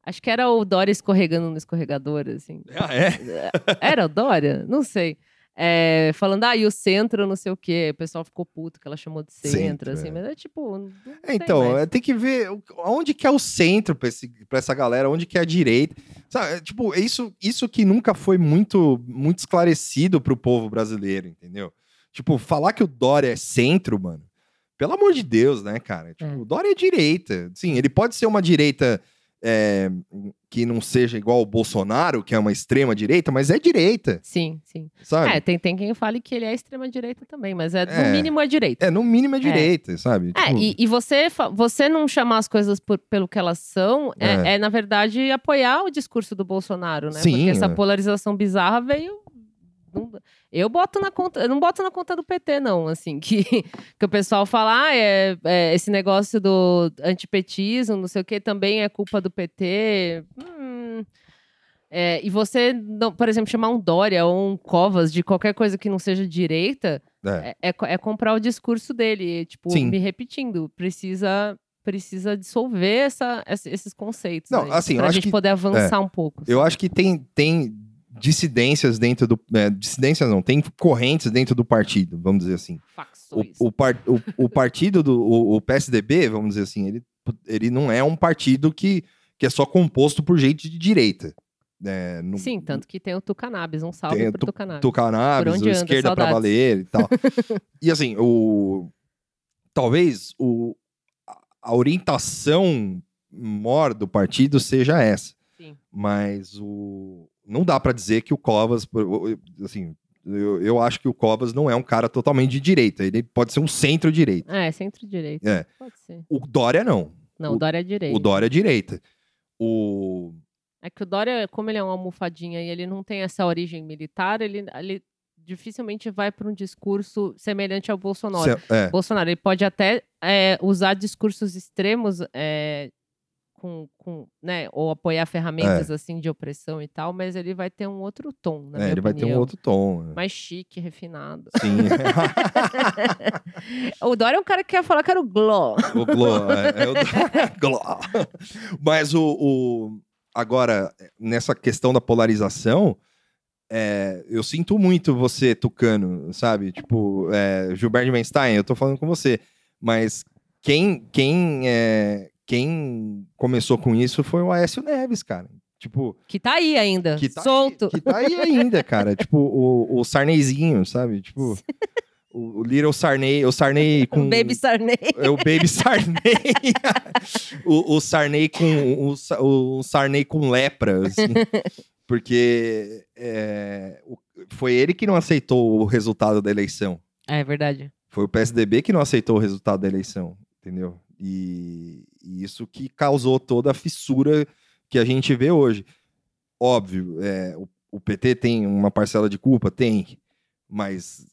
Acho que era o Dória escorregando no escorregador, assim. Ah, é? Era o Dória? Não sei. É, falando, ah, e o centro, não sei o quê. O pessoal ficou puto que ela chamou de centro, Centro, assim. é. Mas é tipo. É, então, mais. é, tem que ver onde que é o centro pra, esse, pra essa galera, onde que é a direita. Sabe, é, tipo, isso, isso que nunca foi muito, muito esclarecido pro povo brasileiro, entendeu? Tipo, falar que o Dória é centro, mano, pelo amor de Deus, né, cara? Tipo, É. o Dória é direita. Sim, ele pode ser uma direita é, que não seja igual o Bolsonaro, que é uma extrema direita, mas é direita, Sim, sim. sabe? É, tem, tem quem fale que ele é extrema-direita também, mas é, É. no mínimo é direita. É, no mínimo é direita, sabe? É, Tipo, e, e você, você não chamar as coisas por- pelo que elas são é, É. é, na verdade, apoiar o discurso do Bolsonaro, né? Sim, Porque essa é. polarização bizarra veio. Não- eu boto na conta, eu não boto na conta do PT, não, assim, que, que o pessoal fala, ah, é, é, esse negócio do antipetismo, não sei o que, também é culpa do PT. Hum, é, e você, não- por exemplo, chamar um Dória ou um Covas de qualquer coisa que não seja direita, é. é, é é comprar o discurso dele, tipo, Sim. me repetindo. Precisa precisa dissolver essa, esses conceitos. Não, aí, assim, eu pra acho gente que- poder avançar um pouco. Eu acho que tem, tem dissidências dentro do. É, dissidências não, tem correntes dentro do partido, vamos dizer assim. O, Facções. o, par- o, o partido do o, o PSDB, vamos dizer assim, ele, ele não é um partido que, que é só composto por gente de direita. É, no, Sim, tanto que tem o Tucanabis. Um salve Tem pro Tucanabis. Tucanabis, o esquerda pra saudades. valer e tal. e assim, o talvez o, a- orientação maior do partido seja essa. Sim. Mas o não dá pra dizer que o Covas, assim, eu, eu acho que o Covas não é um cara totalmente de direita, ele pode ser um centro-direita. É, centro-direita. É. Pode ser. O Dória não. Não, O- o Dória é direita. O Dória é direita. O É que o Dória, como ele é uma almofadinha e ele não tem essa origem militar, ele, ele dificilmente vai para um discurso semelhante ao Bolsonaro. se- é, Bolsonaro, ele pode até é, usar discursos extremos é, com, com, né, ou apoiar ferramentas assim de opressão e tal, mas ele vai ter um outro tom, na é, minha ele vai ter um opinião. outro tom. né? mais chique, refinado. Sim. o Dória é um cara que quer falar que era o Gló. O Glo, é, é o Glo. Mas o, o- agora nessa questão da polarização, é, eu sinto muito você Tucano, sabe? Tipo, é, Gilberto Weinstein, eu tô falando com você, mas quem quem é, quem começou com isso foi o Aécio Neves, cara. Tipo, Que tá aí ainda, que tá solto. Aí, que tá aí ainda, cara. tipo, o, o Sarneyzinho, sabe? Tipo, o, o Little Sarney, o Sarney com Um Baby Sarney. é o Baby Sarney. o, o Sarney com o, o Sarney com lepra, assim. Porque é, o- foi ele que não aceitou o resultado da eleição. É verdade. Foi o PSDB que não aceitou o resultado da eleição, entendeu? E, e isso que causou toda a fissura que a gente vê hoje. Óbvio, é, o, o PT tem uma parcela de culpa? Tem. Mas,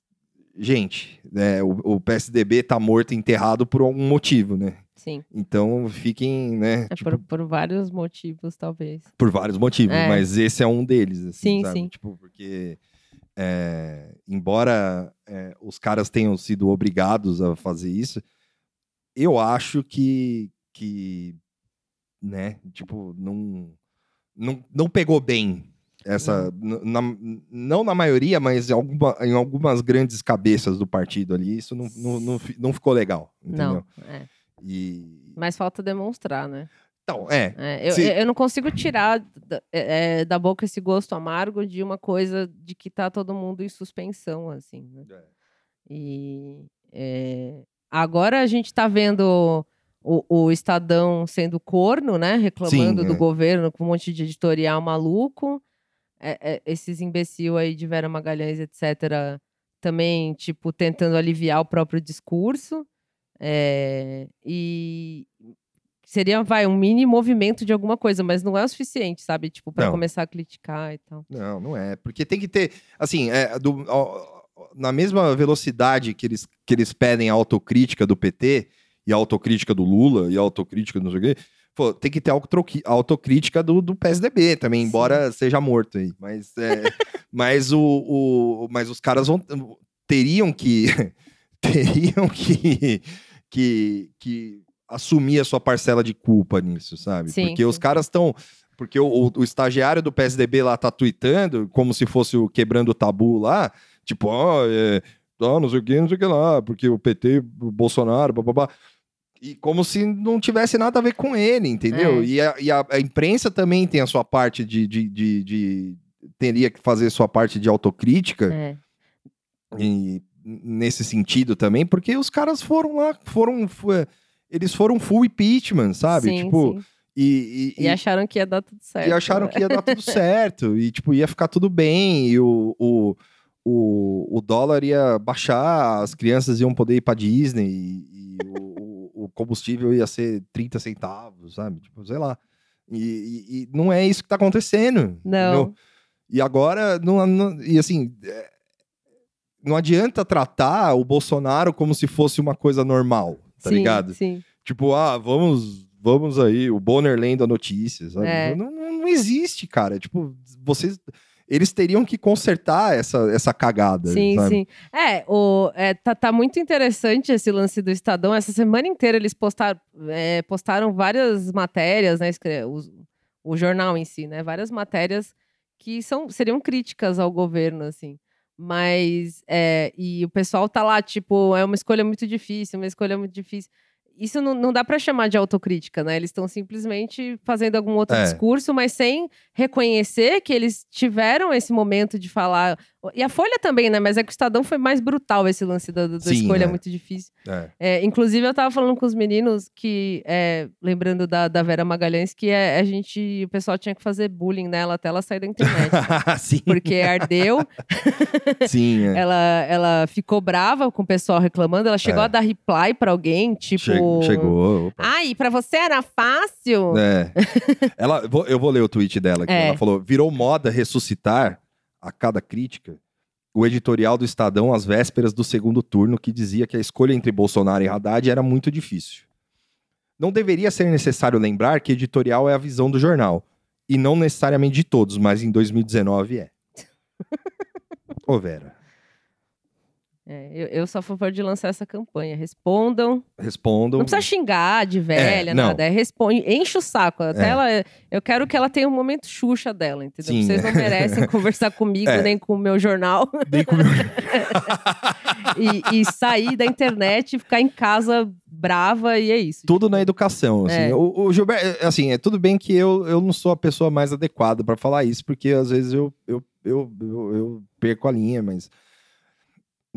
gente, é, o, o PSDB tá morto enterrado por algum motivo, né? Sim. Então fiquem, né? É tipo, por, por vários motivos, talvez. por vários motivos, É. mas esse é um deles, assim, Sim, sabe? sim. Tipo, porque é, embora é, os caras tenham sido obrigados a fazer isso, eu acho que, que né, tipo, não, não, não pegou bem essa, n- na- não na maioria, mas em, alguma- em algumas grandes cabeças do partido ali, isso não, não, não, não ficou legal, entendeu? Não. É. E, Mas falta demonstrar, né? então, é, É, eu, Se- eu não consigo tirar da, é, é, da boca esse gosto amargo de uma coisa de que tá todo mundo em suspensão, assim. Né? É. E é, agora a gente tá vendo o, o Estadão sendo corno, né? Reclamando Sim, do é. governo com um monte de editorial maluco. É, é, esses imbecil aí de Vera Magalhães, etc., também, tipo, tentando aliviar o próprio discurso. É, e seria, vai, um mini movimento de alguma coisa, mas não é o suficiente, sabe? Tipo, para começar a criticar e tal. Não, não é. Porque tem que ter. Assim, é, do- ó, na mesma velocidade que eles, que eles pedem a autocrítica do PT, e a autocrítica do Lula, e a autocrítica do não sei o quê, pô, tem que ter a autocrítica do, do PSDB também, Sim. embora seja morto aí. Mas, é, mas, o, o- mas os caras vão, teriam que. teriam que, que, que assumir a sua parcela de culpa nisso, sabe? Sim, Porque os caras estão. Porque o, o- estagiário do PSDB lá tá tweetando como se fosse o quebrando o tabu lá, tipo, ó, é, ó, não sei o que, não sei o que lá, porque o PT, o Bolsonaro, bababá. E como se não tivesse nada a ver com ele, entendeu? É. E, a, e a- a imprensa também tem a sua parte de, de, de- de- Teria que fazer sua parte de autocrítica É. e nesse sentido também, porque os caras foram lá, foram. fu- Eles foram full impeachment, sabe? Sim, tipo, sim. E, e, e, acharam que ia dar tudo certo. E acharam que ia dar tudo certo. E, tipo, ia ficar tudo bem. E o, o, o, o dólar ia baixar, as crianças iam poder ir pra Disney. E, e o, combustível ia ser 30 centavos, sabe? Tipo, sei lá. E, e não é isso que tá acontecendo. Não. Entendeu? E agora, não, não, e assim, é, não adianta tratar o Bolsonaro como se fosse uma coisa normal, tá sim, ligado? Sim. Tipo, ah, vamos, vamos aí, o Bonner lendo a notícia, sabe? É. Não, não, não existe, cara. Tipo, vocês eles teriam que consertar essa, essa cagada. Sim, sabe? sim. É, o, é tá, tá, muito interessante esse lance do Estadão. Essa semana inteira eles postaram, é, postaram várias matérias, né? O, o jornal em si, né? Várias matérias que são, seriam críticas ao governo, assim. Mas, é, e o pessoal tá lá, tipo, é uma escolha muito difícil, uma escolha muito difícil isso não, não dá para chamar de autocrítica, né? Eles estão simplesmente fazendo algum outro é. discurso, mas sem reconhecer que eles tiveram esse momento de falar. E a Folha também, né? Mas é que o Estadão foi mais brutal esse lance da, da Sim, escolha é. muito difícil. É. É, inclusive, eu tava falando com os meninos que, é, lembrando da, da Vera Magalhães, que é, a gente, o pessoal tinha que fazer bullying nela até ela sair da internet. Sim. Porque ardeu. Sim. É. ela, ela ficou brava com o pessoal reclamando, ela chegou a dar reply para alguém, tipo. Che chegou. Opa. Ai, pra você era fácil? É. ela, eu vou ler o tweet dela aqui. Ela falou: virou moda ressuscitar a cada crítica o editorial do Estadão às vésperas do segundo turno que dizia que a escolha entre Bolsonaro e Haddad era muito difícil. Não deveria ser necessário lembrar que editorial é a visão do jornal. E não necessariamente de todos, mas em 2019 é. Ô, Vera. É, eu, eu sou a favor de lançar essa campanha. Respondam. Respondam. Não precisa xingar de velha, é, nada. É responde, enche o saco. Até é. ela, eu quero que ela tenha um momento Xuxa dela, entendeu? Sim. Vocês não merecem conversar comigo, é. nem com o meu jornal. Nem com o meu e, e sair da internet e ficar em casa brava e é isso. Tudo na educação, assim. É. O, o, Gilberto, assim, é tudo bem que eu, eu não sou a pessoa mais adequada para falar isso, porque às vezes eu, eu, eu, eu, eu perco a linha, mas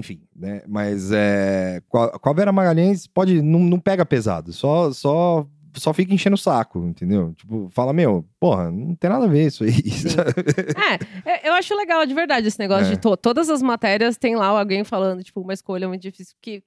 enfim, né? Mas é, com, a, com a Vera Magalhães pode não, não pega pesado, só só só fica enchendo o saco, entendeu? Tipo, fala, meu, porra, não tem nada a ver isso aí. é, eu acho legal de verdade esse negócio é. de to todas as matérias tem lá alguém falando, tipo, uma escolha muito difícil, que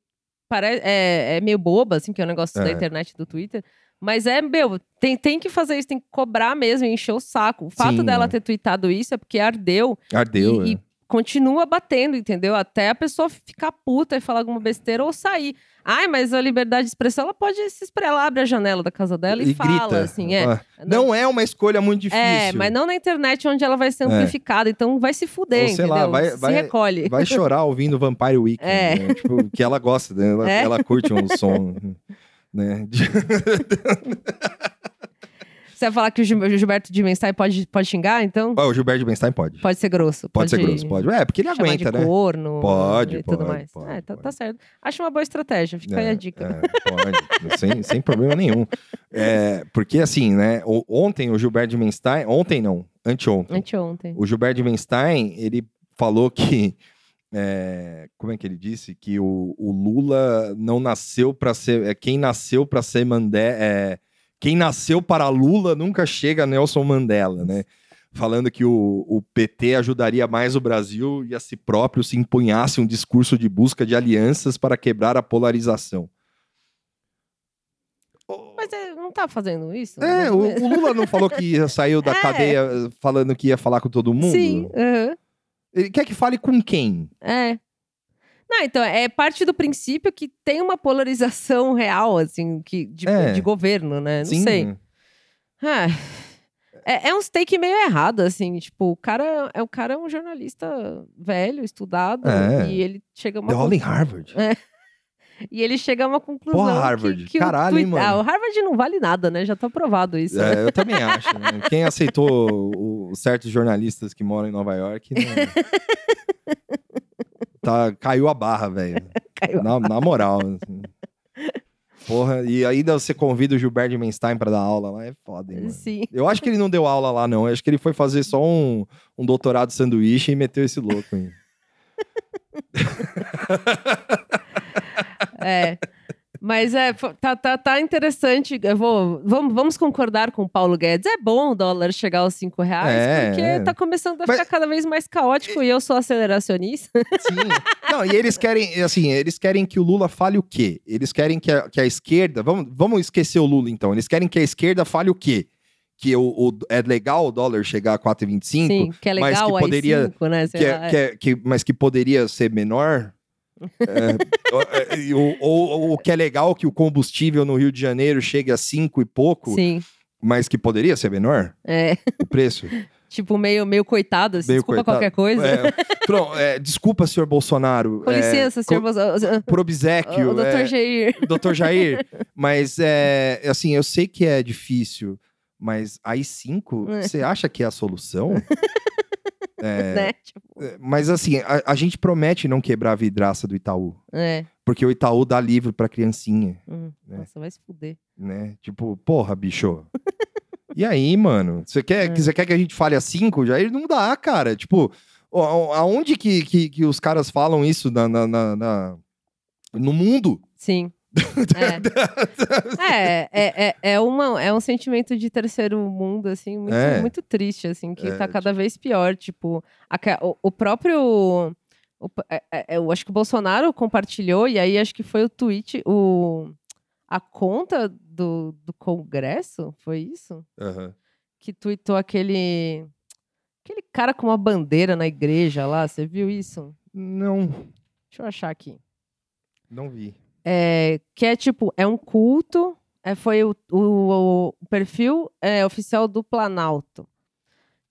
parece, é, é meio boba, assim, que é um negócio é. da internet, do Twitter. Mas é, meu, tem, tem que fazer isso, tem que cobrar mesmo, encher o saco. O fato Sim, dela é. ter tweetado isso é porque ardeu. Ardeu, e, é. e continua batendo, entendeu? Até a pessoa ficar puta e falar alguma besteira ou sair. Ai, mas a liberdade de expressão, ela pode se expressar, ela abre a janela da casa dela e, e fala, grita. assim, é. Não é uma escolha muito difícil. É, mas não na internet onde ela vai ser é. amplificada, é. então vai se fuder, ou, sei entendeu? Lá, vai, se vai, recolhe. Vai chorar ouvindo Vampire Weekend, é. né? tipo, que ela gosta, né? ela, é. ela curte um som, né? Você vai falar que o Gilberto de Benstein pode, pode xingar, então? o Gilberto de Benstein pode. Pode ser grosso. Pode, pode ser grosso, pode. É, porque ele aguenta, de né? corno pode, e pode, tudo mais. Pode, é, tá, tá, certo. Acho uma boa estratégia, fica é, aí a dica. É, pode, sem, sem problema nenhum. É, porque assim, né, ontem o Gilberto de Benstein, ontem não, anteontem. Anteontem. O Gilberto de Benstein, ele falou que é, como é que ele disse? Que o, o Lula não nasceu para ser. É, quem nasceu para ser Mandé. É, quem nasceu para Lula nunca chega a Nelson Mandela, né? Falando que o, o PT ajudaria mais o Brasil e a si próprio se empunhasse um discurso de busca de alianças para quebrar a polarização. Mas ele não tá fazendo isso? É, o, o, Lula não falou que saiu da é. cadeia falando que ia falar com todo mundo? Sim. Uhum. Ele quer que fale com quem? É. Não, então, é parte do princípio que tem uma polarização real, assim, que, de, é. de governo, né? Não Sim. sei. Ah, é, é um take meio errado, assim, tipo, o cara, é, o cara é um jornalista velho, estudado, é. e ele chega a uma... Aula em Harvard. É. E ele chega a uma conclusão. Porra, Harvard. Que, que Caralho, hein, mano? Ah, o Harvard não vale nada, né? Já tá provado isso. É, eu também acho. Né? Quem aceitou o, certos jornalistas que moram em Nova York. Não... tá, caiu a barra, velho. na, na moral. Assim. Porra, e ainda você convida o Gilberto Menstein pra dar aula lá, é foda, hein, mano. Sim. Eu acho que ele não deu aula lá, não. Eu acho que ele foi fazer só um, um doutorado sanduíche e meteu esse louco aí. é. Mas é, tá, tá, tá interessante. Eu vou, vamos, vamos concordar com o Paulo Guedes. É bom o dólar chegar aos 5 reais, É, porque é. tá começando a Mas- ficar cada vez mais caótico e eu sou aceleracionista. Sim. Não, e eles querem, assim, eles querem que o Lula fale o quê? Eles querem que a, que a esquerda. Vamos, vamos esquecer o Lula, então. Eles querem que a esquerda fale o quê? Que o, o- é legal o dólar chegar a 4,25, Sim, que é mas legal que aí poderia- cinco, né? Sei que, é, que, é- que- mas que poderia ser menor. É, é, e o- ou, ou o que é legal que o combustível no Rio de Janeiro chegue a 5 e pouco, Sim, mas que poderia ser menor é. o preço. Tipo, meio, meio coitado, assim, Meio desculpa coitado. qualquer coisa. É, pronto, é, desculpa, senhor Bolsonaro. Com é, licença, senhor Bolsonaro. Por obsequio. O doutor é, Jair. Doutor Jair, mas é assim, eu sei que é difícil, mas AI-5, É. você acha que é a solução? É, Né? Tipo, é, Mas assim, a, a gente promete não quebrar a vidraça do Itaú, é. porque o Itaú dá livro pra criancinha, Hum, É. Nossa, vai se fuder. né? Tipo, porra, bicho. E aí, mano? Você quer, É. que- você quer que a gente fale a 5? Jair não dá, cara. Tipo, aonde que, que, que os caras falam isso na, na- na- na- no mundo? Sim. É. é, é, é, é, uma, é um sentimento de terceiro mundo, assim, muito, É. muito triste, assim, que É, tá cada vez pior. Tipo, aque- o, o próprio. o- é- é- eu acho que o Bolsonaro compartilhou, e aí acho que foi o tweet, o, a conta do, do Congresso, foi isso? Aham. Que tweetou aquele. Aquele cara com uma bandeira na igreja lá, você viu isso? Não, Deixa eu achar aqui. não vi. É, que é tipo, é um culto. é, foi o, o- o perfil é, oficial do Planalto.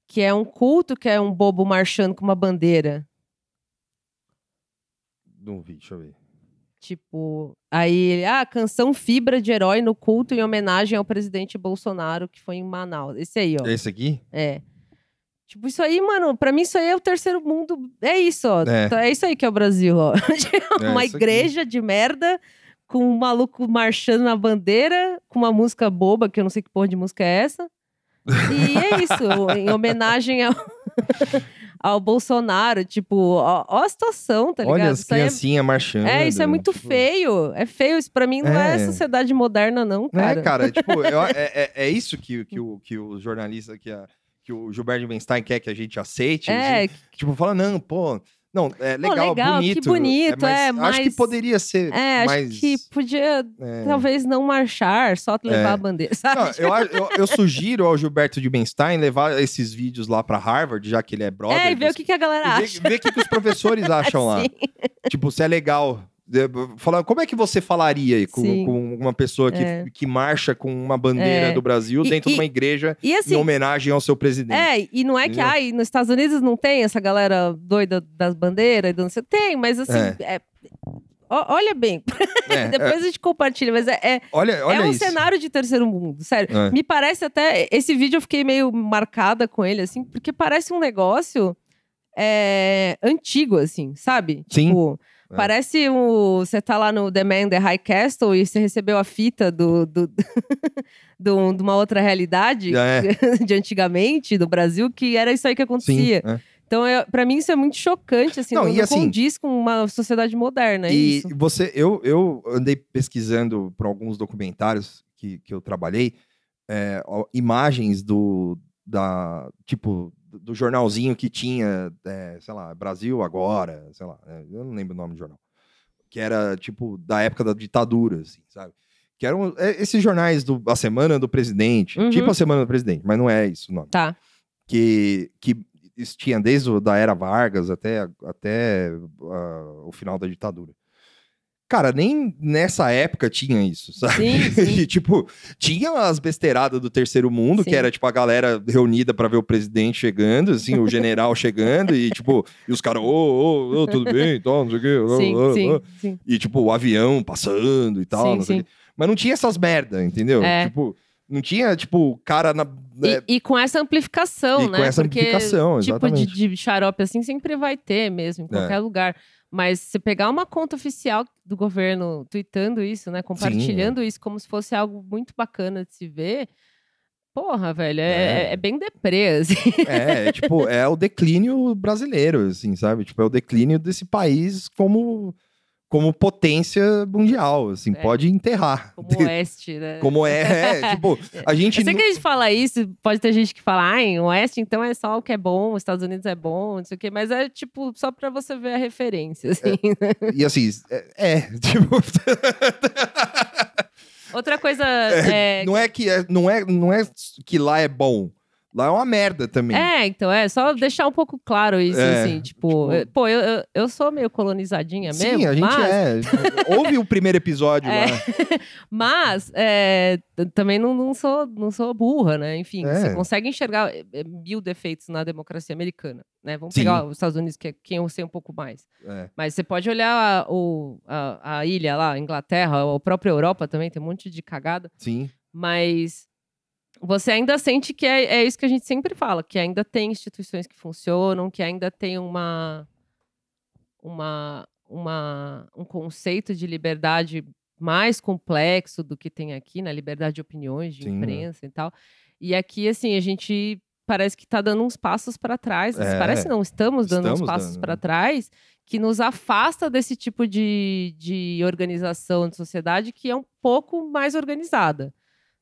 Que é um culto que é um bobo marchando com uma bandeira. Não vi, deixa eu ver. Tipo, aí ele, ah, canção Fibra de Herói no culto em homenagem ao presidente Bolsonaro, que foi em Manaus. Esse aí, ó. Esse aqui? É. Tipo, isso aí, mano, pra mim isso aí é o terceiro mundo. É isso, ó. É. É, isso aí que é o Brasil, ó. É, uma aqui. igreja de merda com um maluco marchando na bandeira, com uma música boba, que eu não sei que porra de música é essa. E é isso, em homenagem ao, ao Bolsonaro. Tipo, ó, ó a situação, tá ligado? Olha as é- criancinhas marchando. é, isso é muito tipo- feio. É feio. Isso pra mim não é, É. sociedade moderna, não, cara. É, cara, tipo, é, é, é isso que, que, o, que os jornalistas, que, a- que o Gilberto Benstein quer que a gente aceite. É, assim, tipo, fala, não, pô, não, é legal, legal, que bonito. bonito, é, Acho que mas- poderia ser é, acho mais... que podia é. talvez não marchar, só levar É. a bandeira? Não, eu, eu, eu sugiro ao Gilberto de Benstein levar esses vídeos lá pra Harvard, já que ele é brother. é, e ver o que, que a galera e ver- acha. ver o que, que os professores acham lá. Tipo, se é legal. De- Falar, como é que você falaria aí com, com uma pessoa que, É. que marcha com uma bandeira É. do Brasil E- dentro de e- uma igreja E em assim, homenagem ao seu presidente? é, e não é que, ai, nos Estados Unidos não tem essa galera doida das bandeiras e do não sei. Tem, mas assim, é- ó- olha bem, É, é, depois a gente compartilha, mas é, é, olha, olha é um isso. cenário de terceiro mundo, sério. É. Me parece até. Esse vídeo eu fiquei meio marcada com ele, assim, porque parece um negócio é, antigo, assim, sabe? Sim. Tipo, É. Parece o. Você tá lá no The Man the High Castle e você recebeu a fita do, do, do- de uma outra realidade É. de antigamente, do Brasil, que era isso aí que Sim. acontecia. é. Então, eu, pra mim, isso é muito chocante, assim, Não, não, e não assim- condiz com uma sociedade moderna, é E isso. você, eu, eu andei pesquisando para alguns documentários que, que eu trabalhei, é, imagens do, da, tipo, do jornalzinho que tinha, é, sei lá, Brasil Agora, sei lá, é, eu não lembro o nome do jornal, que era, tipo, da época da ditadura, assim, sabe? Que eram é, esses jornais do A Semana do Presidente, Uhum. tipo A Semana do Presidente, mas não é isso o nome. Tá. Que, que tinha desde o, da era Vargas até, até ah, o final da ditadura. Cara, nem nessa época tinha isso, sabe? Sim, sim. Tipo, tinha as besteiradas do terceiro mundo, Sim. que era, tipo, a galera reunida pra ver o presidente chegando, assim, o general chegando, e, tipo, e os caras, ô, ô, ô, tudo bem, então, não sei o quê. Sim, ô, sim, ô. sim. E, tipo, o avião passando e tal, não sei o quê. Mas não tinha essas merda, entendeu? É. Tipo, não tinha, tipo, cara na... é, E, e com essa amplificação, E né? com essa Porque amplificação, tipo de, exatamente. de xarope assim sempre vai ter mesmo, em É. qualquer lugar. Mas se pegar uma conta oficial do governo tweetando isso, né? Compartilhando isso como se fosse algo muito bacana de se ver. Porra, velho, é, É. é bem deprê, assim. É, é, tipo, é o declínio brasileiro, assim, sabe? Tipo, é o declínio desse país como, como potência mundial, assim, É. pode enterrar. Como o Oeste, né? Como é, é, tipo, a gente Eu sei que a gente fala isso, pode ter gente que fala, ai, o Oeste então é só o que é bom, os Estados Unidos é bom, não sei o quê, mas é tipo só pra você ver a referência, assim. e assim, é, é, tipo, Outra coisa é, não é que é, não é, não é que lá é bom. Lá é uma merda também. É, então, é só deixar um pouco claro isso, É, assim, tipo, tipo- pô, eu, eu, eu sou meio colonizadinha Sim, mesmo, a gente mas, é. Houve o primeiro episódio É. lá. mas é, também não, não, sou, não sou burra, né? Enfim, É. você consegue enxergar eh, eh, mil defeitos na democracia americana, né? Vamos Sim. pegar os Estados Unidos, que é quem eu sei um pouco mais. É. Mas você pode olhar a, o, a, a ilha lá, a Inglaterra, a própria Europa também, tem um monte de cagada. Sim. Mas você ainda sente que é, é isso que a gente sempre fala, que ainda tem instituições que funcionam, que ainda tem uma, uma, uma, um conceito de liberdade mais complexo do que tem aqui, na liberdade de opiniões, de Sim, né? imprensa e tal. E aqui, assim, a gente parece que está dando uns passos para trás. É. Parece não, estamos dando uns Estamos passos dando, para né? trás que nos afasta desse tipo de, de organização de sociedade que é um pouco mais organizada.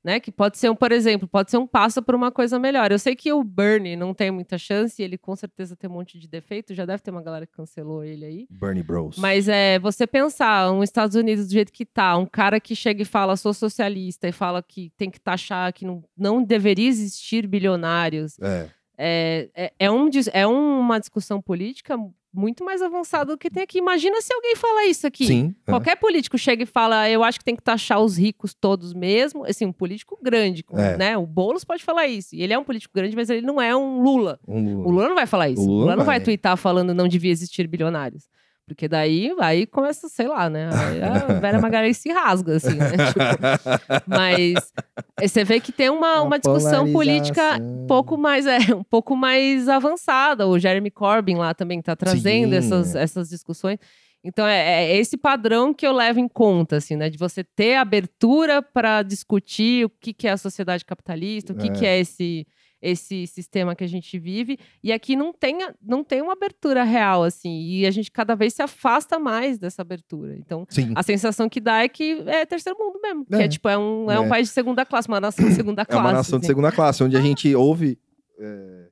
Né? Que pode ser, um, por exemplo, pode ser um passo para uma coisa melhor. Eu sei que o Bernie não tem muita chance, ele com certeza tem um monte de defeito, já deve ter uma galera que cancelou ele aí. Bernie Bros. Mas é você pensar um Estados Unidos do jeito que tá, um cara que chega e fala sou socialista e fala que tem que taxar que não, não deveria existir bilionários. É. É, é, é, um, é uma discussão política muito mais avançada do que tem aqui. Imagina se alguém fala isso aqui. Sim. é. Qualquer político chega e fala, eu acho que tem que taxar os ricos todos mesmo. Assim, um político grande, É. né? O Boulos pode falar isso. E ele é um político grande, mas ele não é um Lula. Um- O Lula não vai falar isso. O O Lula Lula, não vai vai. twittar falando não devia existir bilionários. Porque daí, aí começa, sei lá, né? Aí a Vera Magalhães se rasga, assim, né? Tipo, mas você vê que tem uma, uma discussão política um pouco mais é um pouco mais avançada. O Jeremy Corbyn lá também está trazendo Sim. essas, essas discussões. Então é, é esse padrão que eu levo em conta, assim, né? De você ter abertura para discutir o que, que é a sociedade capitalista, o que, É. que é esse esse sistema que a gente vive e aqui não tem, não tem uma abertura real assim e a gente cada vez se afasta mais dessa abertura então Sim. a sensação que dá é que é terceiro mundo mesmo que É. é tipo é um, é um É. país de segunda classe uma nação de segunda É classe uma nação de assim. segunda classe, onde a gente ouve. é,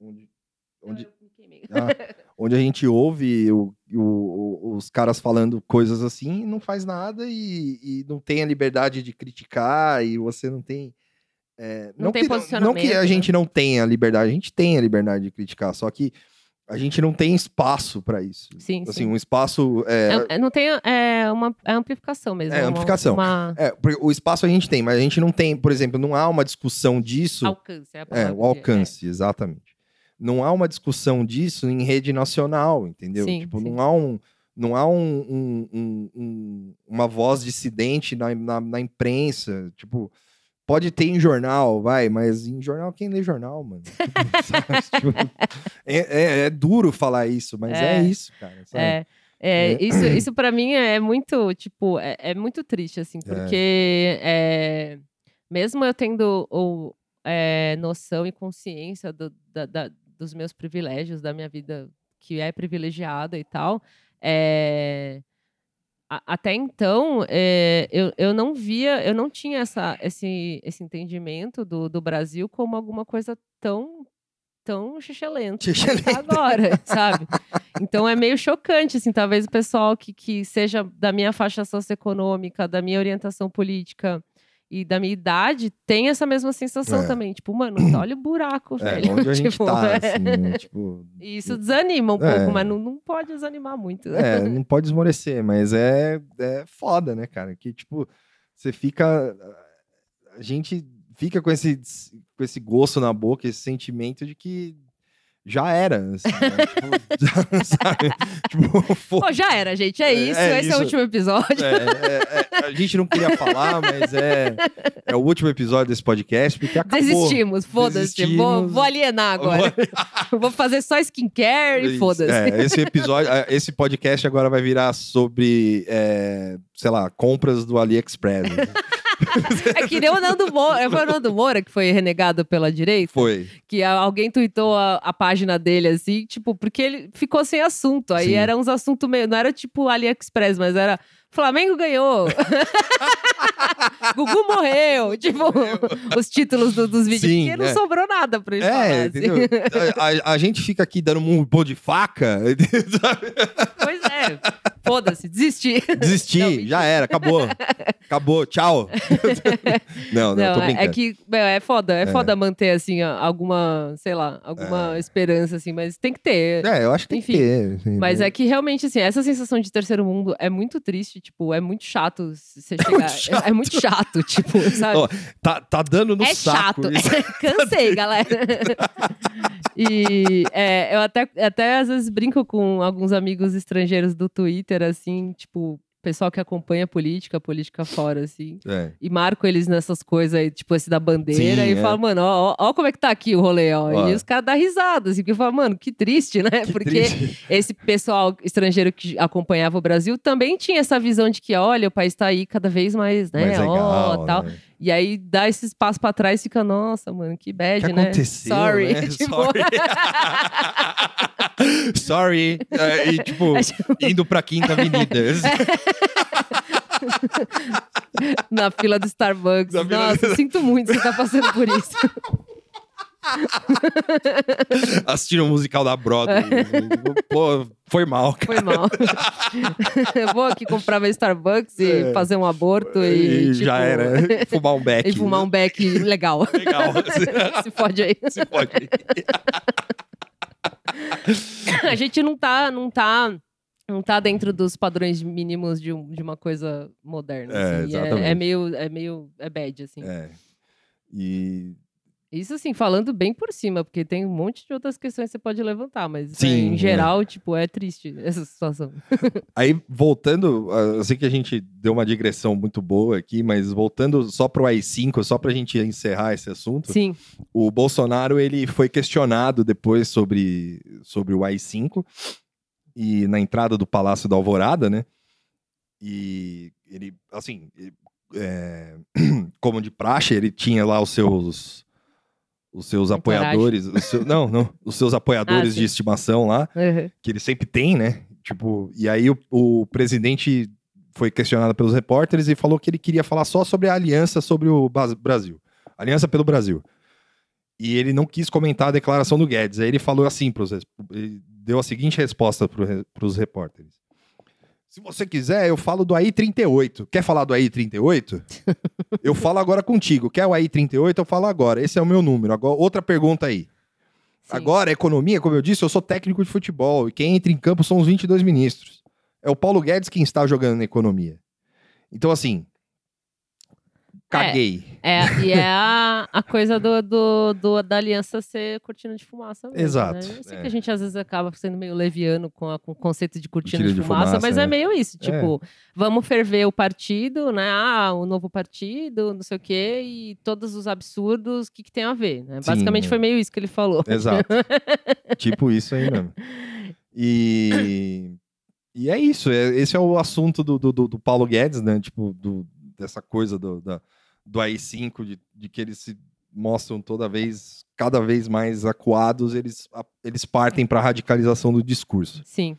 onde, onde, queimei. ah, onde a gente ouve o- o- os caras falando coisas assim não faz nada e, e não tem a liberdade de criticar e você não tem. É, Não tem que, Não que posicionamento, a né? gente não tenha a liberdade, a gente tem a liberdade de criticar, só que a gente não tem espaço para isso. sim, Assim, sim. um espaço. é, É- é- não tem é uma é amplificação mesmo É, amplificação. uma, é, o espaço a gente tem, mas a gente não tem, por exemplo, não há uma discussão disso. alcance é, a É, palavra o que- alcance, exatamente. Não há uma discussão disso em rede nacional, entendeu? Sim, tipo, sim. não há um. Não há um, um- um- um- uma voz dissidente na, na, na imprensa. Tipo, pode ter em jornal, vai, mas em jornal quem lê jornal, mano? Tipo, é, é- é duro falar isso, mas é, É. isso, cara. sabe? É, é, É. isso, isso para mim é muito, tipo, é, é muito triste, assim, porque é, mesmo eu tendo o, é, noção e consciência do- da- da- dos meus privilégios, da minha vida que é privilegiada e tal, é, até então é, eu, eu não via, eu não tinha essa, esse, esse entendimento do, do Brasil como alguma coisa tão tão xixelento Xixelento. agora, sabe? Então é meio chocante, assim, talvez o pessoal que, que seja da minha faixa socioeconômica, da minha orientação política e da minha idade, tenha essa mesma sensação É. também. Tipo, mano, olha o buraco, É, velho. onde a gente Tipo, tá, é. assim, né? Tipo, E isso desanima um É. pouco, mas não, não pode desanimar muito. É, não pode esmorecer, mas é, é foda, né, cara? Que, tipo, você fica. A gente fica com esse, com esse gosto na boca, esse sentimento de que já era. Assim, né? tipo, sabe? Tipo, Pô, já era, gente. É É, isso. é Esse é isso. o último episódio. é, é, é, a gente não queria falar, mas é, é o último episódio desse podcast, porque acabou. Desistimos, foda-se. Vou, vou alienar agora. vou fazer só skincare e foda-se. é, esse episódio, é, esse podcast agora vai virar sobre, é, sei lá, compras do AliExpress. É que nem o Nando Moura. Foi o Nando Moura que foi renegado pela direita? Foi. Que alguém tweetou a, a página dele, assim, tipo, porque ele ficou sem assunto. Aí Sim. era uns assuntos meio. Não era tipo AliExpress, mas era. Flamengo ganhou. Gugu morreu. Tipo, os títulos do- dos vídeos. Sim, porque não é. sobrou nada pra ele É, falar. assim. entendeu? A, a- a gente fica aqui dando um pô de faca. Pois é. Foda-se, desisti. Desistir, Não, já era, acabou. Acabou, tchau. não, não, tô Não, é- brincando. é que meu, é foda, é, foda manter assim alguma, sei lá, alguma esperança assim, mas tem que ter. É, eu acho que tem Enfim, que ter. assim, Mas né? é que realmente, assim, essa sensação de terceiro mundo é muito triste, tipo, é muito chato você chegar. muito chato. É, é muito chato, tipo, sabe? Ó, tá, tá dando no é saco. chato. isso. Cansei, galera. e é, eu até, até às vezes brinco com alguns amigos estrangeiros do Twitter, assim, tipo, pessoal que acompanha política, política fora, assim. É. E marco eles nessas coisas aí, tipo esse da bandeira, Sim, e é. falo, mano, ó, ó, ó como é que tá aqui o rolê, ó. Ó. E os caras dão risada, assim, porque eu falo, mano, que triste, né? Que porque triste. esse pessoal estrangeiro que acompanhava o Brasil também tinha essa visão de que, olha, o país tá aí cada vez mais, né? Mais ó, legal, tal. né? E aí dá esse espaço pra trás e fica, nossa, mano, que bad, que né? aconteceu, Sorry. né? Tipo, Sorry. Sorry. É, e, tipo, É tipo- indo pra Quinta Avenida. na fila do Starbucks. Na Nossa, sinto muito você tá passando por isso. Assistiram o musical da Broadway. Pô, foi mal, cara. Foi mal. Eu vou aqui comprar meu Starbucks e É. fazer um aborto e, E já tipo, era. Fumar um beck. E fumar um beck legal. Legal. Se fode aí. Se pode. A gente não tá, não tá, não tá dentro dos padrões mínimos de, um- de uma coisa moderna. É, assim. exatamente. é, meio, é meio, é bad, assim. É. E Isso, assim, falando bem por cima, porque tem um monte de outras questões que você pode levantar, mas é, Sim, em geral, tipo, é triste essa situação. Aí, voltando, ah, eu sei que a gente deu uma digressão muito boa aqui, mas voltando só pro AI-5, só pra gente encerrar esse assunto, Sim, o Bolsonaro, ele foi questionado depois sobre, sobre o AI-5 e na entrada do Palácio da Alvorada, né? E ele, assim, ele, é, como de praxe, ele tinha lá os seus os seus apoiadores, os seu- não, não, os seus apoiadores Ah, de estimação lá, uhum. que ele sempre tem, né? Tipo, e aí o, o presidente foi questionado pelos repórteres e falou que ele queria falar só sobre a aliança sobre o Brasil. Aliança pelo Brasil. E ele não quis comentar a declaração do Guedes. Aí ele falou assim res- ele deu a seguinte resposta para os repórteres. Se você quiser, eu falo do AI-38. Quer falar do AI-38? eu falo agora contigo. Quer o AI-38? Eu falo agora. Esse é o meu número. Agora, outra pergunta aí. Sim. Agora, economia, como eu disse, eu sou técnico de futebol e quem entra em campo são os 22 ministros. É o Paulo Guedes quem está jogando na economia. Então, assim, caguei. É, e é a, a coisa do, do, do- da aliança ser cortina de fumaça mesmo, Exato, né? Eu sei é. que a gente às vezes acaba sendo meio leviano com, a- com o conceito de cortina, de, de fumaça, fumaça, mas é. é. meio isso, tipo, vamos ferver o partido, né? Ah, o novo partido, não sei o quê, e todos os absurdos, o que, que tem a ver, né? Sim, Basicamente é. foi meio isso que ele falou. Exato. tipo isso aí mesmo. E, e é isso. é- esse é o assunto do, do, do- do Paulo Guedes, né? Tipo, do- dessa coisa do, da, do AI-5, de, de que eles se mostram toda vez, cada vez mais acuados, eles, a- eles partem para a radicalização do discurso. Sim.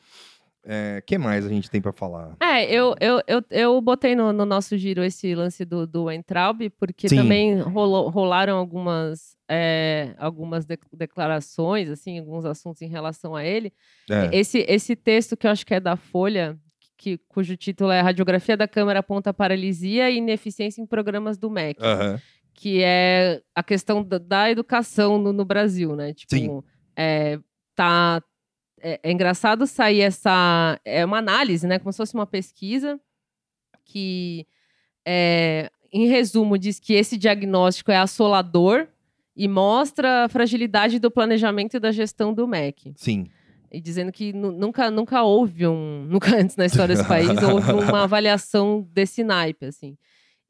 O que mais a gente tem para falar? É, eu, eu, eu, eu botei no, no nosso giro esse lance do, do Weintraub, porque Sim. também rolou- rolaram algumas, é, algumas de- declarações, assim, alguns assuntos em relação a ele. É, Esse, esse texto que eu acho que é da Folha, que, cujo título é Radiografia da Câmara aponta paralisia e ineficiência em programas do MEC, aham, que é a questão da, da educação no, no Brasil, né? Tipo, Sim. É, tá, é, é engraçado sair essa. É uma análise, né? Como se fosse uma pesquisa que, é, em resumo, diz que esse diagnóstico é assolador e mostra a fragilidade do planejamento e da gestão do MEC. sim. E dizendo que nu- nunca, nunca houve um. Nunca antes na história desse país houve uma avaliação desse naipe, assim.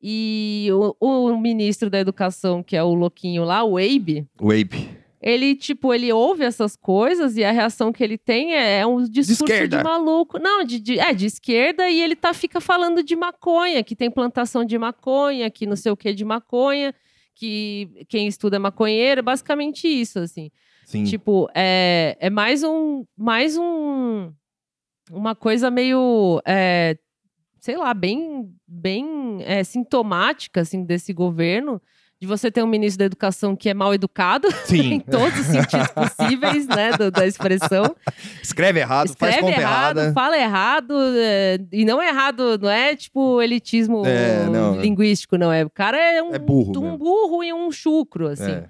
E o, o ministro da Educação, que é o louquinho lá, o Abe, O Abe. ele, tipo, ele ouve essas coisas e a reação que ele tem é, é um discurso de, esquerda. maluco. Não, de, de- é, de esquerda e ele tá, fica falando de maconha, que tem plantação de maconha, que não sei o que de maconha, que quem estuda é maconheiro, basicamente isso, assim. Sim. Tipo, é, é mais um. Mais um. Uma coisa meio. é, sei lá, bem, bem é, sintomática, assim, desse governo. De você ter um ministro da educação que é mal educado, em todos os sentidos possíveis, né, do- da expressão. Escreve errado, faz Escreve conta errado, errada. fala errado, é, e não é errado, não é tipo elitismo É, não. linguístico, não. É, o cara é um, É burro um mesmo. burro e um chucro, assim.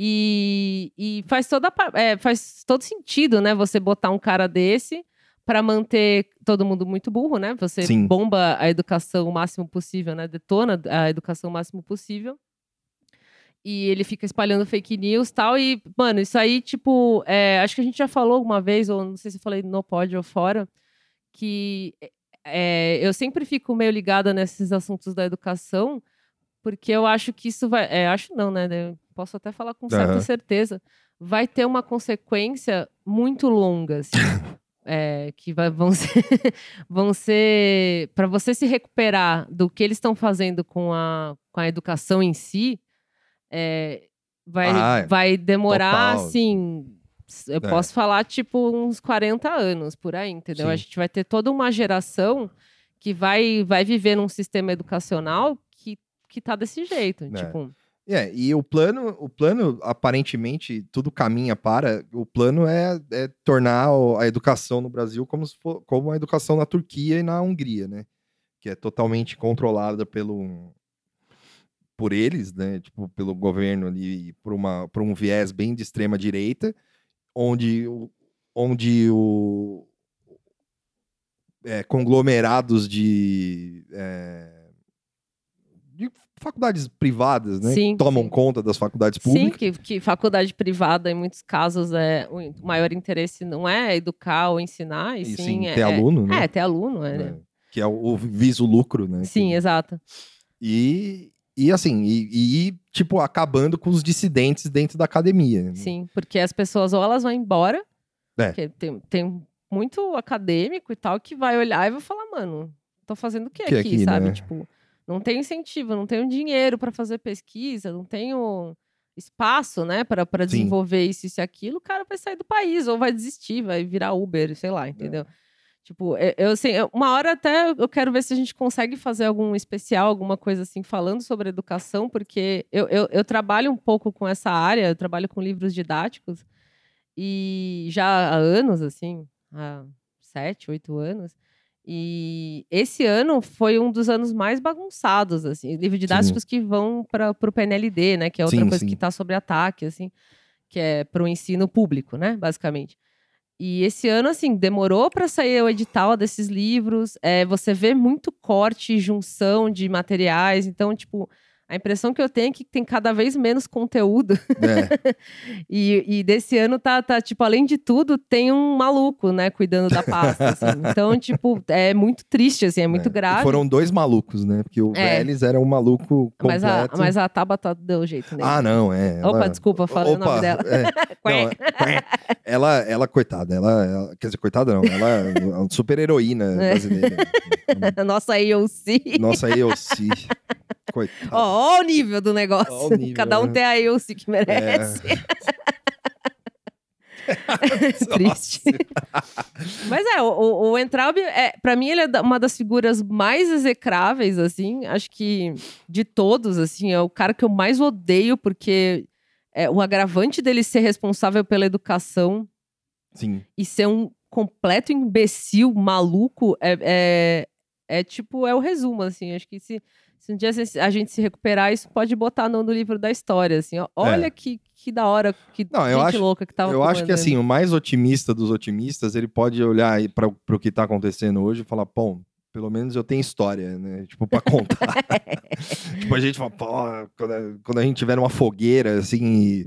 E, e faz, toda, é, faz todo sentido, né? Você botar um cara desse para manter todo mundo muito burro, né? Você Sim. bomba a educação o máximo possível, né? Detona a educação o máximo possível. E ele fica espalhando fake news e tal. E, mano, isso aí, tipo, é, acho que a gente já falou alguma vez, ou não sei se eu falei no pod ou fora, que é, eu sempre fico meio ligada nesses assuntos da educação, porque eu acho que isso vai. é, acho não, né? Eu posso até falar com certa Aham. certeza. Vai ter uma consequência muito longa, assim. é, que vai- vão ser, vão ser para você se recuperar do que eles estão fazendo com a, com a educação em si, é, vai, Ah, é. vai demorar Total. assim. Eu É. posso falar, tipo, uns 40 anos por aí, entendeu? Sim. A gente vai ter toda uma geração que vai, vai viver num sistema educacional que, tá desse jeito. É. Tipo, É, e o plano, o plano, aparentemente, tudo caminha para. O plano é, é tornar a educação no Brasil como, for, como a educação na Turquia e na Hungria, né? Que é totalmente controlada pelo por eles, né? Tipo, pelo governo ali, por, uma, por um viés bem de extrema direita, onde, o- onde o, é, conglomerados de, é, de faculdades privadas, né? Sim, que tomam sim. conta das faculdades sim, públicas. que, que faculdade privada, em muitos casos, é o maior interesse não é educar ou ensinar, e, E sim, sim, é, ter aluno, né? É, ter aluno, é. né? Que é o, o visa o lucro, né? Sim, Que- exato. E, e assim, e, e, tipo, acabando com os dissidentes dentro da academia. né? Sim, porque as pessoas ou elas vão embora, É. porque tem, tem muito acadêmico e tal que vai olhar e vai falar, mano, tô fazendo o que Que aqui, aqui, sabe? né? Tipo, não tenho incentivo, não tenho dinheiro para fazer pesquisa, não tenho espaço, né, para desenvolver isso, isso e aquilo, o cara vai sair do país ou vai desistir, vai virar Uber, sei É. lá, entendeu? Tipo, eu, assim, uma hora até eu quero ver se a gente consegue fazer algum especial, alguma coisa assim, falando sobre educação, porque eu, eu, eu trabalho um pouco com essa área, eu trabalho com livros didáticos, e já há anos, assim, há sete, oito anos. E esse ano foi um dos anos mais bagunçados, assim, livros didáticos que vão para o PNLD, né? Que é outra Sim, coisa sim. que está sobre ataque, assim, que é para o ensino público, né? Basicamente. E esse ano, assim, demorou para sair o edital desses livros. É, você vê muito corte e junção de materiais. Então, tipo, a impressão que eu tenho é que tem cada vez menos conteúdo. É, E, e desse ano tá, tá, tipo, além de tudo, tem um maluco, né, cuidando da pasta. assim. Então, tipo, é muito triste, assim, é muito é. grave. E foram dois malucos, né? Porque o É. Vélez era um maluco completo. mas, a, mas a Tabata deu jeito nele. Ah, não, é. Opa, ela- desculpa, falei o nome Opa, dela. é. Não, é- ela, ela, coitada, ela, ela- quer dizer, coitada não, ela é uma super heroína É. brasileira. Nossa AOC. Nossa, eu sim. Coitada. Ó, ó o nível do negócio. Ó nível, Cada um né? tem a AOC que merece. Triste. Mas é, o, o, Entraub, é, pra mim, ele é uma das figuras mais execráveis, assim. Acho que de todos, assim, é o cara que eu mais odeio, porque é, o agravante dele ser responsável pela educação Sim. e ser um completo imbecil, maluco, é, é, é tipo, é o resumo, assim. Acho que se, se um dia a gente se recuperar, isso pode botar no, no livro da história, assim. ó. Olha que, que da hora, que É. Não, eu gente acho- louca que tava Eu acho que assim, o mais otimista dos otimistas, ele pode olhar para o que tá acontecendo hoje e falar, pô, pelo menos eu tenho história, né? Tipo, pra contar. tipo, a gente fala, pô, quando a, quando a gente tiver uma fogueira, assim, e,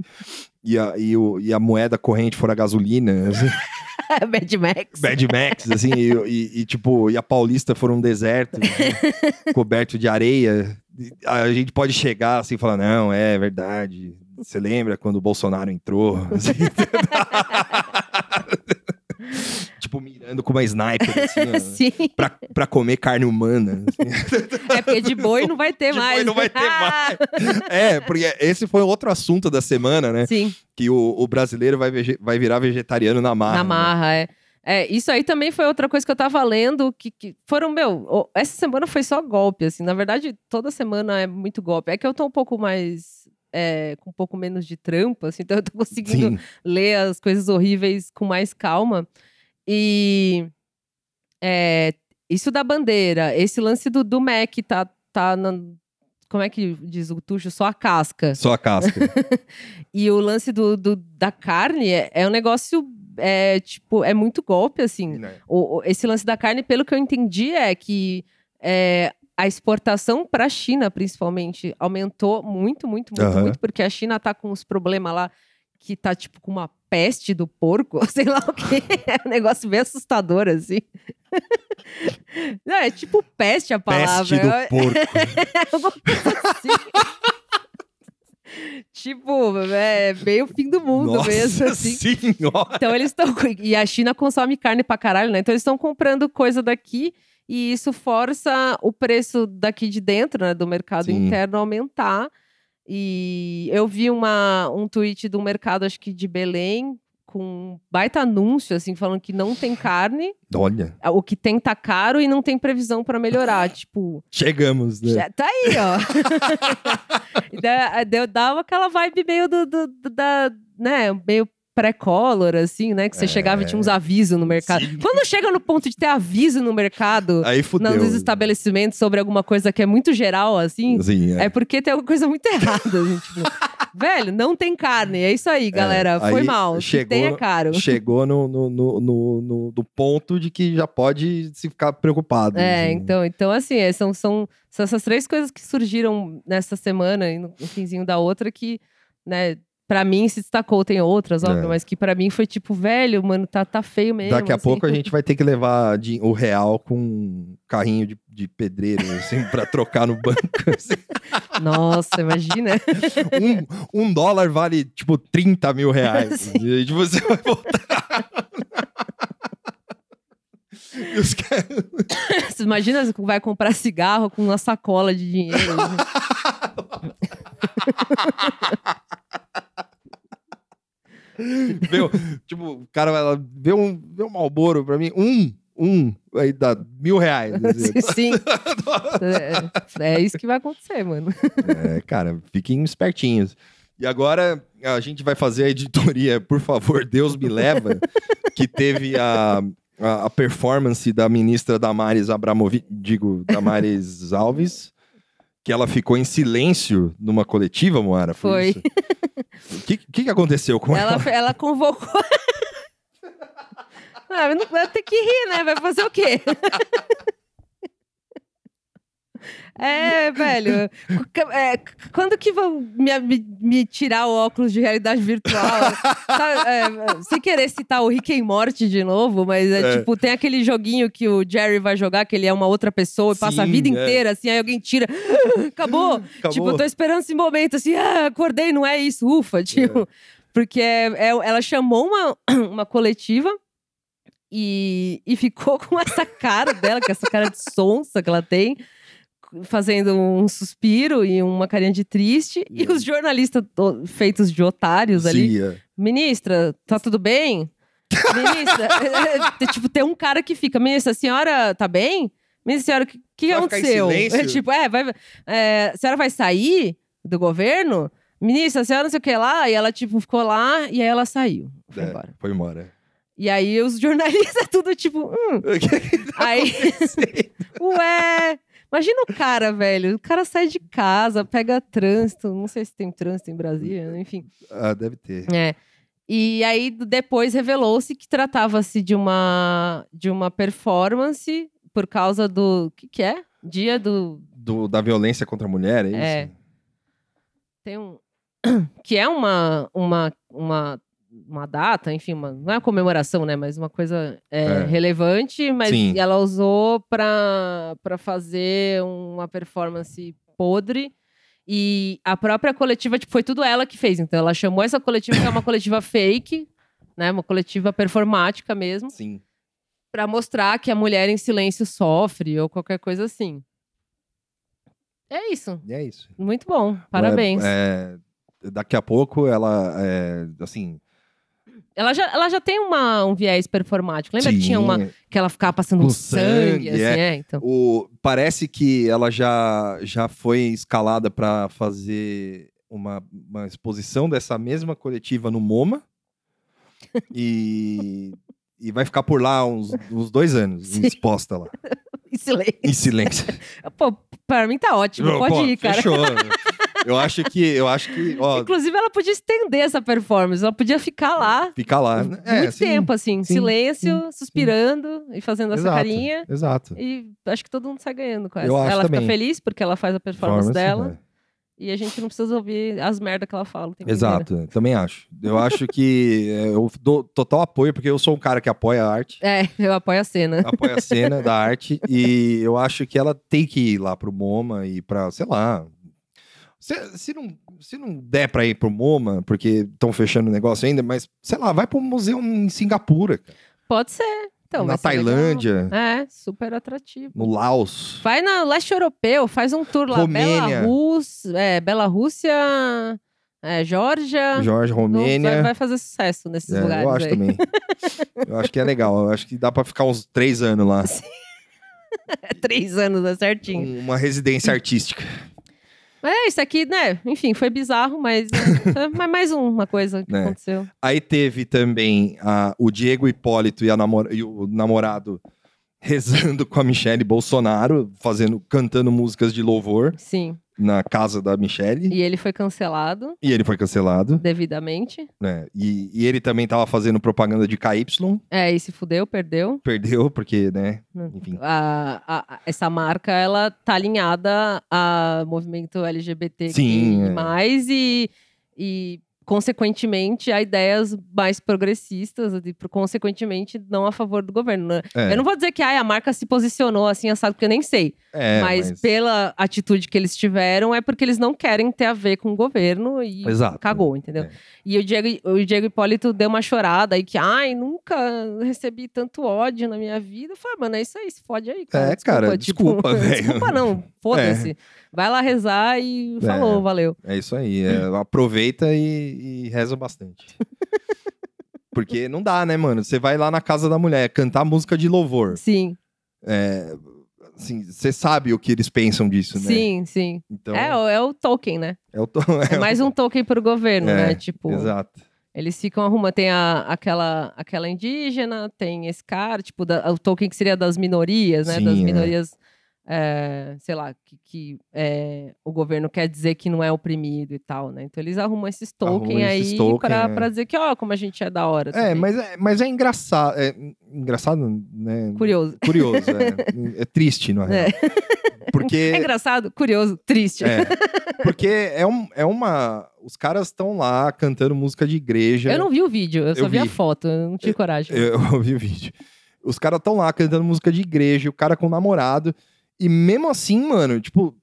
e, a, e, o- e a moeda corrente for a gasolina, assim, Mad Max. Mad Max, assim, e, e- e, tipo, e a Paulista for um deserto assim, coberto de areia, a gente pode chegar assim e falar, não, é verdade. Você lembra quando o Bolsonaro entrou? Assim, tipo, mirando com uma sniper, assim, ó, Sim. pra, pra comer carne humana. assim. É porque de boi não vai ter De boi mais. não vai ter Ah! É, porque esse foi outro assunto da semana, né? Sim, Que o, o brasileiro vai, vai virar vegetariano na marra. na né? marra, é. É, isso aí também foi outra coisa que eu tava lendo, que, que foram, meu, essa semana foi só golpe, assim, na verdade, toda semana é muito golpe. É que eu tô um pouco mais, é, com um pouco menos de trampo, assim, então eu tô conseguindo Sim. ler as coisas horríveis com mais calma. E é, isso da bandeira, esse lance do, do Mac tá, tá na, como é que diz o Tuxo? Só a casca. Só a casca. E o lance do, do- da carne é, é um negócio, é, tipo, é muito golpe, assim. né? O- o- esse lance da carne, pelo que eu entendi, é que é, a exportação para a China, principalmente, aumentou muito, muito, muito, Aham. muito, porque a China tá com os problemas lá que tá, tipo, com uma peste do porco, sei lá o quê. É um negócio bem assustador, assim. Não, é tipo peste a palavra. Peste do porco. é assim. tipo, é meio fim do mundo Nossa mesmo, assim. senhora. Então eles estão. E a China consome carne pra caralho, né? Então eles estão comprando coisa daqui e isso força o preço daqui de dentro, né? Do mercado Sim. interno a aumentar. E eu vi uma, um tweet do mercado, acho que de Belém, com um baita anúncio, assim, falando que não tem carne, Olha, o que tem tá caro e não tem previsão pra melhorar. Tipo, chegamos, né? tá aí, ó. Dá, deu- dava aquela vibe meio do, do- do- da, né, meio pré-color, assim, né? Que você chegava e tinha uns avisos no mercado. É. Sim. Quando chega no ponto de ter aviso no mercado, Aí fudeu. nos estabelecimentos sobre alguma coisa que é muito geral, assim, Sim, é. é porque tem alguma coisa muito errada, assim, tipo, velho, não tem carne, é isso aí, galera, foi aí mal, chegou- tem é caro. Chegou no, no, no, no, no- ponto de que já pode se ficar preocupado. É, assim. então, então assim, é, são, são, são essas três coisas que surgiram nessa semana e no, no finzinho da outra que, né, pra mim se destacou, tem outras, óbvio, É. mas que pra mim foi tipo, velho, mano, tá, tá feio mesmo. Daqui a assim. pouco a gente vai ter que levar de- o real com um carrinho de, de pedreiro, assim, pra trocar no banco. assim. Nossa, imagina. Um, um dólar vale, tipo, 30 mil reais. Sim. E aí você vai voltar. Os caras- Você imagina você vai comprar cigarro com uma sacola de dinheiro. O- tipo, o cara vai lá, vê um, vê um Malboro pra mim, um, um, aí dá mil reais. assim. Sim. É, é isso que vai acontecer, mano. É, cara, fiquem espertinhos. E agora a gente vai fazer a editoria, por favor, Deus me leva, que teve a, a, a performance da ministra Damares Abramovic, digo, Damares Alves, que ela ficou em silêncio numa coletiva, Moara? Foi. isso? O que, que, que aconteceu com ela? Ela, ela convocou. Ah, vai ter que rir, né? Vai fazer o quê? É, velho. É, quando que vão me, me- me tirar o óculos de realidade virtual? Sabe, é, sem querer citar o Rick and Morty de novo, mas é, É. tipo, tem aquele joguinho que o Jerry vai jogar, que ele é uma outra pessoa e passa a Sim, vida é. inteira, assim, aí alguém tira. Acabou! Acabou. Tipo, eu tô esperando esse momento, assim, ah, acordei, não é isso, ufa, tipo. Porque ela chamou uma, uma coletiva e, e ficou com essa cara dela, com essa cara de sonsa que ela tem, fazendo um suspiro e uma carinha de triste. E os jornalistas to- feitos de otários ali. Sim, é. Ministra, tá tudo bem? Ministra, é, é, tipo, tem um cara que fica, ministra, a senhora tá bem? Ministra, senhora, o que, que aconteceu? É, tipo, é, vai, é, a senhora vai sair do governo? Ministra, a senhora não sei o que lá. E ela, tipo, ficou lá e aí ela saiu. Foi É, embora. foi embora. E aí os jornalistas, tudo tipo, hum. Tá Aí, ué. Imagina o cara, velho. O cara sai de casa, pega trânsito. Não sei se tem trânsito em Brasília, enfim. ah, deve ter. É. E aí depois revelou-se que tratava-se de uma de uma performance por causa do o que que é? Dia do Do, da violência contra a mulher, é isso? É. tem um que é uma uma uma uma data, enfim, uma, não é uma comemoração, né, mas uma coisa é, É. relevante, mas Sim. ela usou para fazer uma performance podre E a própria coletiva, tipo, foi tudo ela que fez. Então ela chamou essa coletiva, que é uma coletiva fake, né? Uma coletiva performática mesmo, Sim. pra mostrar que a mulher em silêncio sofre ou qualquer coisa assim. É isso. É isso. Muito bom. Parabéns. É, é, daqui a pouco ela, é, assim... Ela, já, ela já tem uma, um viés performático. Lembra que tinha sim, uma que ela ficava passando Com sangue, sangue, assim, é. é, então. O, parece que ela já, já foi escalada para fazer uma, uma exposição dessa mesma coletiva no MoMA. E, e vai ficar por lá uns, uns dois anos, Sim. exposta lá, Em silêncio. em silêncio. Pô, pra mim tá ótimo. Pô, Pode ir, cara. Fechou. Eu acho que, eu acho que, ó, Inclusive, ela podia estender essa performance. Ela podia ficar lá ficar lá. É, muito sim, tempo, assim, sim, silêncio, sim, suspirando e fazendo essa exato, carinha. Exato. E acho que todo mundo sai ganhando com essa. Eu acho ela fica também. feliz porque ela faz a performance Performance, dela. é. E a gente não precisa ouvir as merdas que ela fala. Exato, eu também acho. Eu acho que é, eu dou total apoio, porque eu sou um cara que apoia a arte. É, eu apoio a cena. apoia a cena da arte e eu acho que ela tem que ir lá pro MoMA e pra, sei lá. Se, se, não, se não der pra ir pro MoMA, porque estão fechando o negócio ainda, mas sei lá, vai pro museu em Singapura, cara, Pode ser. Então, na ser legal. Tailândia, É, super atrativo. no Laos. Vai na leste europeu, faz um tour lá. Romênia. Belarus, é, Belarússia, é, Geórgia. Não, Romênia. Vai, vai fazer sucesso nesses É, lugares eu acho aí. também. Eu acho que é legal. Eu acho que dá pra ficar uns três anos lá. É três anos, é certinho. Um- Uma residência artística. Mas é isso aqui, né? Enfim, foi bizarro, mas é, é mais uma coisa que Né. aconteceu. Aí teve também a- o Diego Hipólito e, a namor- e o namorado rezando com a Michelle Bolsonaro, fazendo, cantando músicas de louvor Sim. Na casa da Michelle. E ele foi cancelado E ele foi cancelado, devidamente. né? E, e ele também tava fazendo propaganda de KY, É, e se fudeu, perdeu. perdeu, porque, né? Enfim. A, a- essa marca, ela tá alinhada a movimento LGBT Sim, é. mais e, e, consequentemente, a ideias mais progressistas e, consequentemente, não a favor do governo. né? É, Eu não vou dizer que ai, a marca se posicionou assim, assado, porque eu nem sei. é, mas, pela atitude que eles tiveram, é porque eles não querem ter a ver com o governo e Exato. cagou, entendeu? É. E o Diego, o Diego Hipólito deu uma chorada aí que, ai, nunca recebi tanto ódio na minha vida. Eu falei, mano, é isso aí, se fode aí, cara. É, cara, desculpa, velho. Desculpa não, foda-se. Vai lá rezar e falou, É. valeu. É isso aí. é, aproveita e, e reza bastante. Porque não dá, né, mano? Você vai lá na casa da mulher cantar música de louvor. Sim, É, assim, você sabe o que eles pensam disso, né? sim, sim. Então, É, o- é o token, né? é o to- É mais um token pro governo, É, né? Tipo, Exato. Eles ficam arrumando. Tem a, aquela, aquela indígena, tem esse cara, tipo, da- o token que seria das minorias, né? Sim, das é. minorias, é, sei lá, que, que, é, o governo quer dizer que não é oprimido e tal, né? Então eles arrumam esses token aí token, pra, é. pra dizer que, ó, como a gente é da hora. É, também. mas é, mas é engraçado. É engraçado, né? Curioso. Curioso, é. É triste, não é? É. Porque. É engraçado, curioso, triste. é, porque é, um, é uma. Os caras estão lá cantando música de igreja. Eu não vi o vídeo, eu só Eu vi, a vi. foto, eu não tive coragem. Eu ouvi o vídeo. Os caras estão lá cantando música de igreja, o cara com o namorado. E mesmo assim, mano, tipo.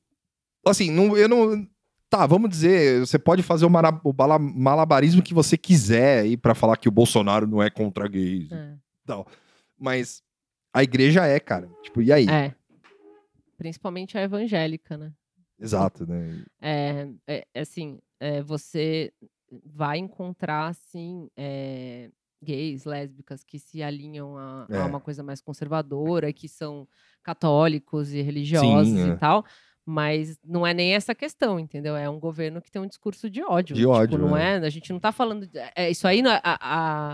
Assim, não, eu não. Tá, vamos dizer, você pode fazer o, mara- o bala- malabarismo que você quiser aí pra falar que o Bolsonaro não é contra gays. É. Mas a igreja é, cara. Tipo, e aí? É. Principalmente a evangélica, né? Exato, né? É, é, é assim, é, você vai encontrar, assim, é, gays, lésbicas que se alinham a, a É. uma coisa mais conservadora, que são católicos e religiosos Sim, e é. tal. Mas não é nem essa questão, entendeu? É um governo que tem um discurso de ódio. De tipo, ódio, não é. é. A gente não tá falando. de- é, isso aí, é- a,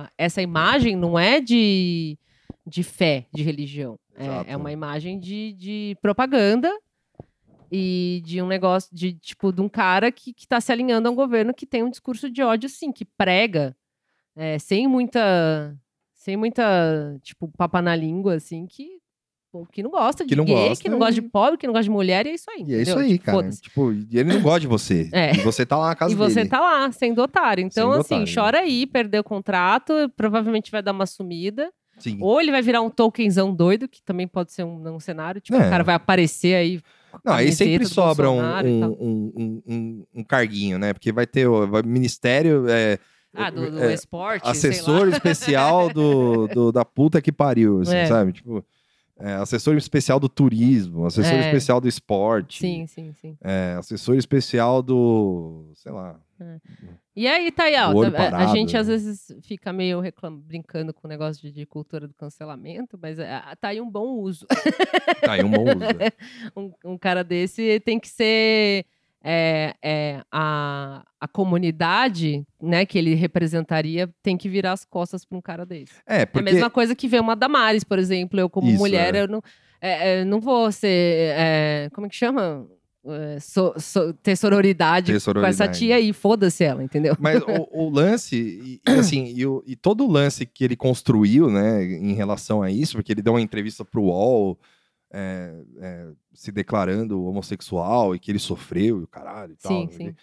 a- essa imagem não é de, de fé, de religião. É, é uma imagem de, de propaganda e de um negócio de tipo de um cara que, que tá se alinhando a um governo que tem um discurso de ódio, sim, que prega é, sem muita. Sem muita, tipo, papa na língua, assim, que, que não gosta de Que não gay, gosta, que não gosta de pobre, que não gosta de mulher, e é isso aí. E é isso entendeu? aí, Tipo, cara. Tipo, e ele não gosta de você. É. E você tá lá na casa E você dele. tá lá, sendo otário. Então, Sendo assim, otário. chora aí, perdeu o contrato, provavelmente vai dar uma sumida. Sim. Ou ele vai virar um tokenzão doido, que também pode ser um, um cenário. Tipo, É. o cara vai aparecer aí Não, aí sempre sobra um, um, um, um, carguinho, né? Porque vai ter o ministério, é, Ah, do, do é, esporte, assessor especial do, do- da puta que pariu, assim, É. sabe? Tipo, é, assessor especial do turismo, assessor É. especial do esporte, Sim, sim, sim. é, assessor especial do, sei lá, E aí, Tayal, tá- a- a gente né? às vezes fica meio reclam... brincando com o negócio de, de cultura do cancelamento, mas é, tá aí um bom uso. tá aí um bom uso. um, um cara desse tem que ser é, é, a, a comunidade né, que ele representaria tem que virar as costas para um cara desse. É, É porque a mesma coisa que ver uma Damares, por exemplo. Eu, como Isso, mulher, é. eu não, é, é, não vou ser. é, como é que chama? É, so- so- ter sororidade Ter com essa sororidade. tia aí, foda-se ela, entendeu? Mas o, o lance, e, e assim, e, o- e todo o lance que ele construiu, né, em relação a isso, porque ele deu uma entrevista pro UOL, é, é, se declarando homossexual e que ele sofreu e o caralho e tal. Sim, né, sim.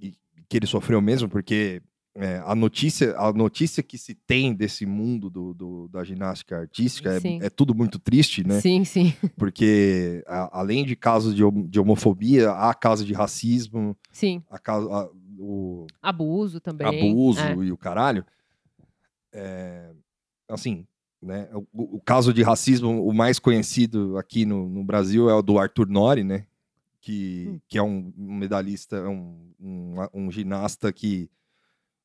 E que ele sofreu mesmo, porque é, a, notícia, a notícia que se tem desse mundo do, do- da ginástica artística é, é tudo muito triste, né? Sim, sim, Porque a- além de casos de, de homofobia, há casos de racismo, sim. há caso, há o, Abuso também. abuso é. e o caralho. É, assim, né? O, o caso de racismo, o mais conhecido aqui no, no Brasil é o do Arthur Nori, né? Que, Hum. que é um, um medalhista, um, um, um ginasta que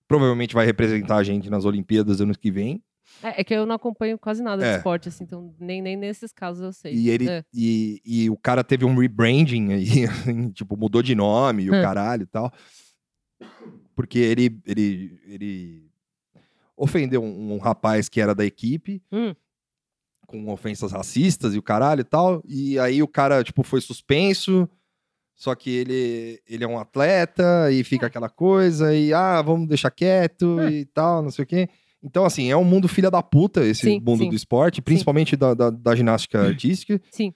provavelmente vai representar a gente nas Olimpíadas ano que vem. É, é que eu não acompanho quase nada de É. esporte, assim, então nem, nem nesses casos eu sei. E ele É. e, e o cara teve um rebranding aí, assim, tipo, mudou de nome e o Hum. caralho e tal. Porque ele, ele, ele ofendeu um, um rapaz que era da equipe Hum. com ofensas racistas e o caralho e tal. E aí o cara, tipo, foi suspenso. Só que ele, ele é um atleta e fica aquela coisa, e ah, vamos deixar quieto Hum. e tal, não sei o quê. Então, assim, é um mundo filha da puta esse Sim, mundo sim. do esporte, principalmente da, da, da ginástica artística. Sim,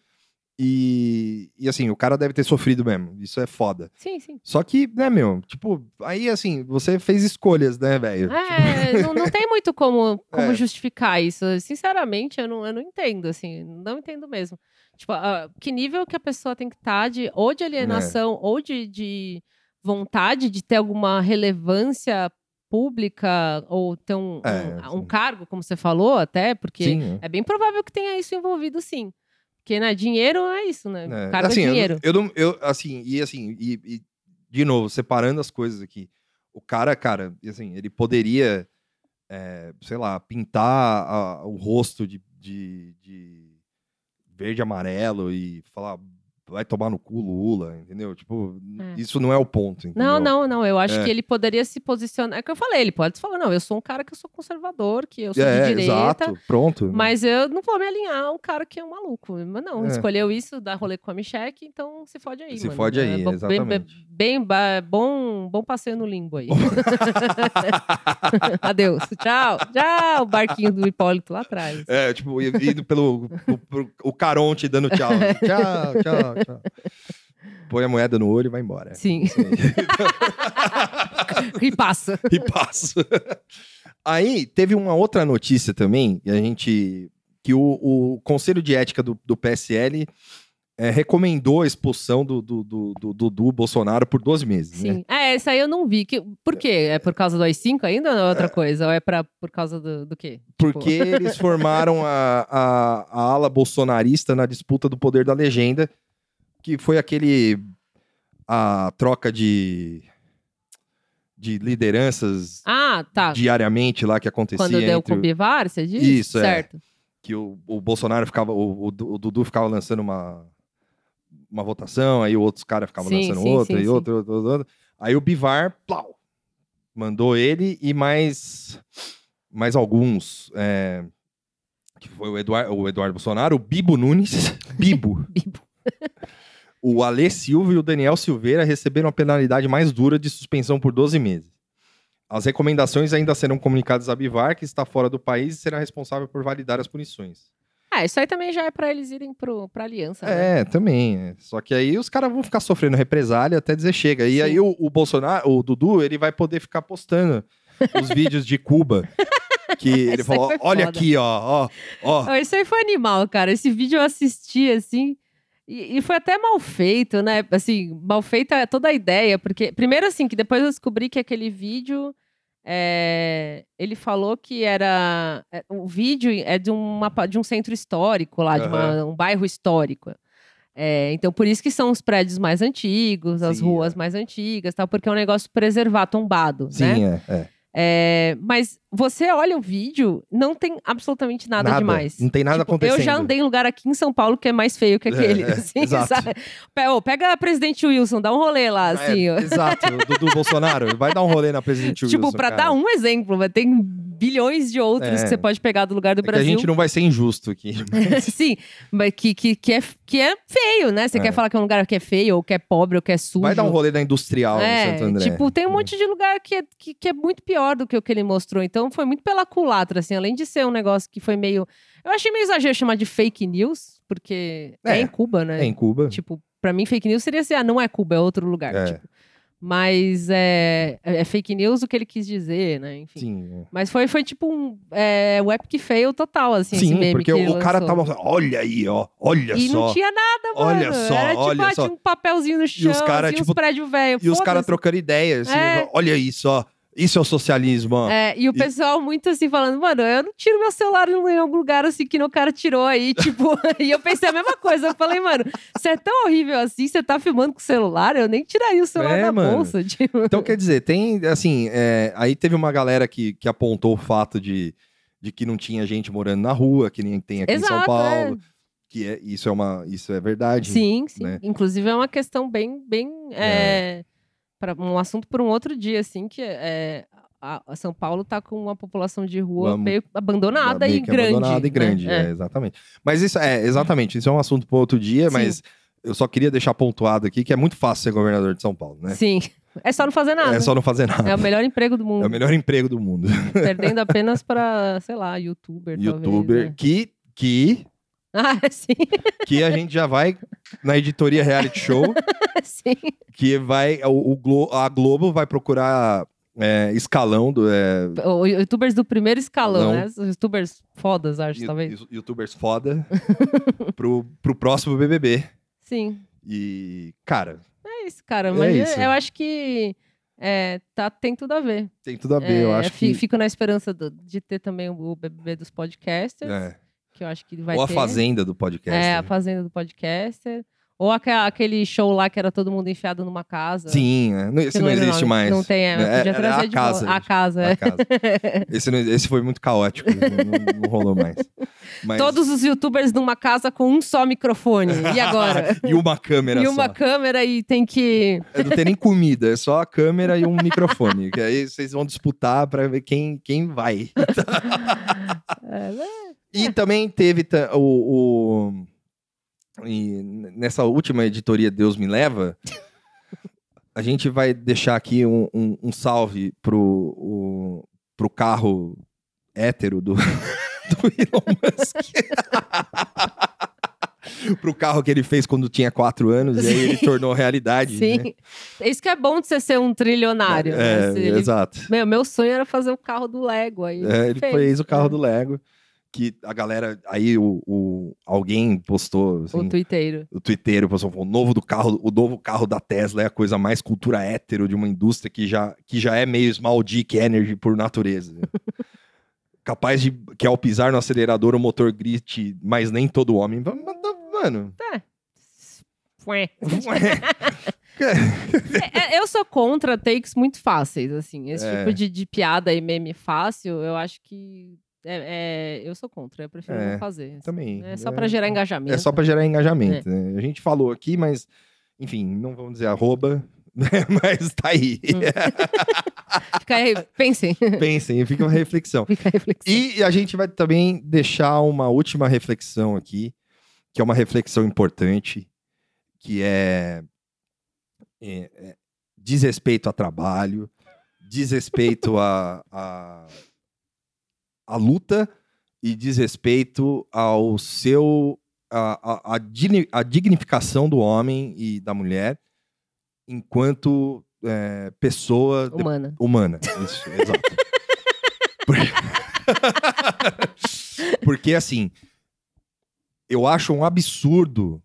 E, e assim, o cara deve ter sofrido mesmo. Isso é foda. sim, sim. Só que, né, meu, tipo, aí assim, você fez escolhas, né, velho? É, não, não tem muito como, como É. justificar isso. Sinceramente, eu não, eu não entendo, assim, não entendo mesmo. Tipo, ah, que nível que a pessoa tem que estar de ou de alienação É. ou de, de vontade de ter alguma relevância pública ou ter um, É, um, um cargo, como você falou, até, porque Sim, é. é bem provável que tenha isso envolvido, sim. Porque, né, dinheiro é isso, né? É, Cargo assim, é eu- dinheiro. Eu, não, eu, assim, e assim, e, e, de novo, separando as coisas aqui. O cara, cara, e assim, ele poderia, é, sei lá, pintar a- o rosto de, de, de verde e amarelo e falar, vai tomar no cu Lula, entendeu? Tipo, É. isso não é o ponto, entendeu? Não, não, não. Eu acho É. que ele poderia se posicionar. É o que eu falei, ele pode falar, não, eu sou um cara que eu sou conservador, que eu sou É, de direita. exato, pronto. Mas eu não vou me alinhar a um cara que é um maluco. Mas não, É. escolheu isso, dá rolê com a Micheque, então se fode aí, Se mano. fode aí, É bo- bem- exatamente. Bem, ba- bom, bom passeio no limbo aí. Adeus. Tchau. Tchau. O barquinho do Hipólito lá atrás. É, tipo, indo pelo o, o Caronte dando tchau. tchau, tchau, Põe a moeda no olho e vai embora. Sim. Aí. E passa. e passa. Aí teve uma outra notícia também, e a gente. que o, o Conselho de Ética do, do PSL é, recomendou a expulsão do, do, do, do Dudu Bolsonaro por 12 meses. Né? Sim. É, essa aí eu não vi. Que, por quê? É por causa do AI-5 ainda ou é outra coisa? Ou é pra, por causa do, do quê? Porque eles formaram a, a, a ala bolsonarista na disputa do poder da legenda, que foi aquele. a troca de. de lideranças Ah, tá. diariamente lá que acontecia. Quando deu entre com o Bivar, você disse? Isso, é. certo. que o, o Bolsonaro ficava, o, o o Dudu ficava lançando uma, uma votação, aí outros caras ficavam Sim, lançando sim, outra, sim, e sim. outra, outra, outra, outra. Aí o Bivar, plau, mandou ele e mais, mais alguns, é, que foi o Eduardo, o Eduardo Bolsonaro, o Bibo Nunes, Bibo, Bibo. O Alê Silva e o Daniel Silveira receberam a penalidade mais dura de suspensão por 12 meses. As recomendações ainda serão comunicadas a Bivar, que está fora do país e será responsável por validar as punições. Ah, isso aí também já é pra eles irem pro, pra aliança. né? É, também. é. Só que aí os caras vão ficar sofrendo represália até dizer chega. E Sim. aí o, o Bolsonaro, o Dudu, ele vai poder ficar postando os vídeos de Cuba. Que ele falou: olha foda. aqui, ó, ó. Ó, Isso aí foi animal, cara. Esse vídeo eu assisti assim. E, foi até mal feito, né? Assim, mal feita toda a ideia, porque primeiro assim que depois eu descobri que aquele vídeo é, ele falou que era é, o vídeo é de, uma, de um centro histórico lá, de uma- um bairro histórico. É, então, por isso que são os prédios mais antigos, as Sim, ruas mais antigas, tal, porque é um negócio preservar tombado, né? Sim, é, é. É, mas você olha o vídeo, não tem absolutamente nada, demais. Não tem nada Tipo, acontecendo. Eu já andei em lugar aqui em São Paulo que é mais feio que É, aquele. é, assim, exato. pega a presidente Wilson, dá um rolê lá, É, assim. exato, do, do Bolsonaro. Vai dar um rolê na presidente Tipo, Wilson, pra cara. dar um exemplo, mas tem bilhões de outros É. que você pode pegar do lugar do que a Brasil. gente não vai ser injusto aqui. Sim, mas que, que, que, é, que é feio, né? Você quer falar que é um lugar que é feio, ou que é pobre, ou que é sujo. Vai dar um rolê da industrial É, Santo André. tipo, tem um monte de lugar que é, que, que é muito pior do que o que ele mostrou. Então, foi muito pela culatra, assim. Além de ser um negócio que foi meio... Eu achei meio exagero chamar de fake news, porque é, É, em Cuba, né? É em Cuba. Tipo, pra mim, fake news seria assim, ah, não é Cuba, é outro lugar. É. tipo. Mas é, é fake news o que ele quis dizer, né? Enfim. Sim. é. Mas foi, foi tipo um é, o epic fail total, assim, Sim, porque o cara lançou. tava. Olha aí, ó. Olha E só. não tinha nada, mano. Olha só, Era tipo, olha ah, só. tinha um papelzinho no chão, os cara, assim, tipo, uns prédios velhos. E os caras trocando ideias. Assim, É. Olha isso, ó. Isso é o socialismo, ó. É, e o pessoal muito assim falando, mano, eu não tiro meu celular em algum lugar assim que o cara tirou aí, tipo. e eu pensei a mesma coisa. Eu falei, mano, você é tão horrível assim, você tá filmando com o celular, eu nem tiraria o celular É, da mano. bolsa. Tipo. Então, quer dizer, tem, assim, é, aí teve uma galera que, que apontou o fato de, de que não tinha gente morando na rua, que nem tem aqui em São Exato, Paulo. Que é, isso, é uma, isso é verdade. Sim, sim. né? Inclusive é uma questão bem, bem é, para um assunto por um outro dia, assim, que é, a, São Paulo tá com uma população de rua Vamos- meio abandonada Meio e grande. abandonada e né? grande, É. é, exatamente. Mas isso é, exatamente, isso é um assunto para outro dia, Sim. mas eu só queria deixar pontuado aqui que é muito fácil ser governador de São Paulo, né? Sim. É só não fazer nada. É só não fazer nada. É o melhor emprego do mundo. É o melhor emprego do mundo. Perdendo apenas para, sei lá, youtuber. Youtuber Talvez, né? que, que, Ah, sim, que a gente já vai na editoria reality show, sim. que vai. O, o Glo- a Globo vai procurar é, escalão do. É, O- Youtubers do primeiro escalão, Não. né? Os Youtubers fodas, acho, talvez. youtubers foda pro, pro próximo BBB. Sim. E, cara, É isso, cara. É Mas eu- isso. eu acho que é, tá, tem tudo a ver. tem tudo a ver. eu É, acho fi- que. Fico na esperança do- de ter também o BBB dos podcasters, é. Que eu acho que vai Ou a ter. fazenda do podcast. É, a? Fazenda do Podcaster. Ou aque- aquele show lá que era todo mundo enfiado numa casa. Sim, é. Não- esse não lembro o existe nome. mais. Não tem, é, É, podia trazer a de casa. volta. A casa, é. A casa. Esse, não- esse foi muito caótico. não, não- não rolou mais. Mas- Todos os youtubers numa casa com um só microfone. E agora? e uma câmera e uma só. câmera e tem que. É, Não tem nem comida, é só a câmera e um microfone. Que aí vocês vão disputar pra ver quem, quem vai. Né? E também teve o. o- e nessa última editoria Deus Me Leva, a gente vai deixar aqui um, um- um salve pro, o, pro carro hétero do, do Elon Musk. pro carro que ele fez quando tinha quatro anos, e aí ele Sim. tornou realidade. Sim. né? Isso que é bom de você ser um trilionário. né? É, ele- exato. Meu, meu sonho era fazer o carro do Lego. Aí É, ele fez o carro é. do Lego. Que a galera. Aí o, o- alguém postou. Assim, O twitteiro. o Twitter postou, o novo do carro, o novo carro da Tesla é a coisa mais cultura hétero de uma indústria que já, que já é meio small dick energy por natureza. Capaz de que ao pisar no acelerador o motor grite, mas nem todo homem. Mano. Fué. É, é, eu sou contra takes muito fáceis, assim. Esse É. tipo de, de piada e meme fácil, eu acho que. É- é, eu sou contra, eu prefiro É, não fazer. assim. também. É só É, pra gerar engajamento. É só pra gerar engajamento. né? A gente falou aqui, mas, enfim, não vamos dizer arroba, né? mas tá aí. Fica aí, pensem. Pensem, fica uma reflexão. Fica a reflexão. E a gente vai também deixar uma última reflexão aqui, que é uma reflexão importante, que é, é- é desrespeito a trabalho, desrespeito a, a, a luta e desrespeito ao seu a, a, a digni- a dignificação do homem e da mulher enquanto é, pessoa de- Humana. humana. Isso, exato. Por- Porque, assim, eu acho um absurdo.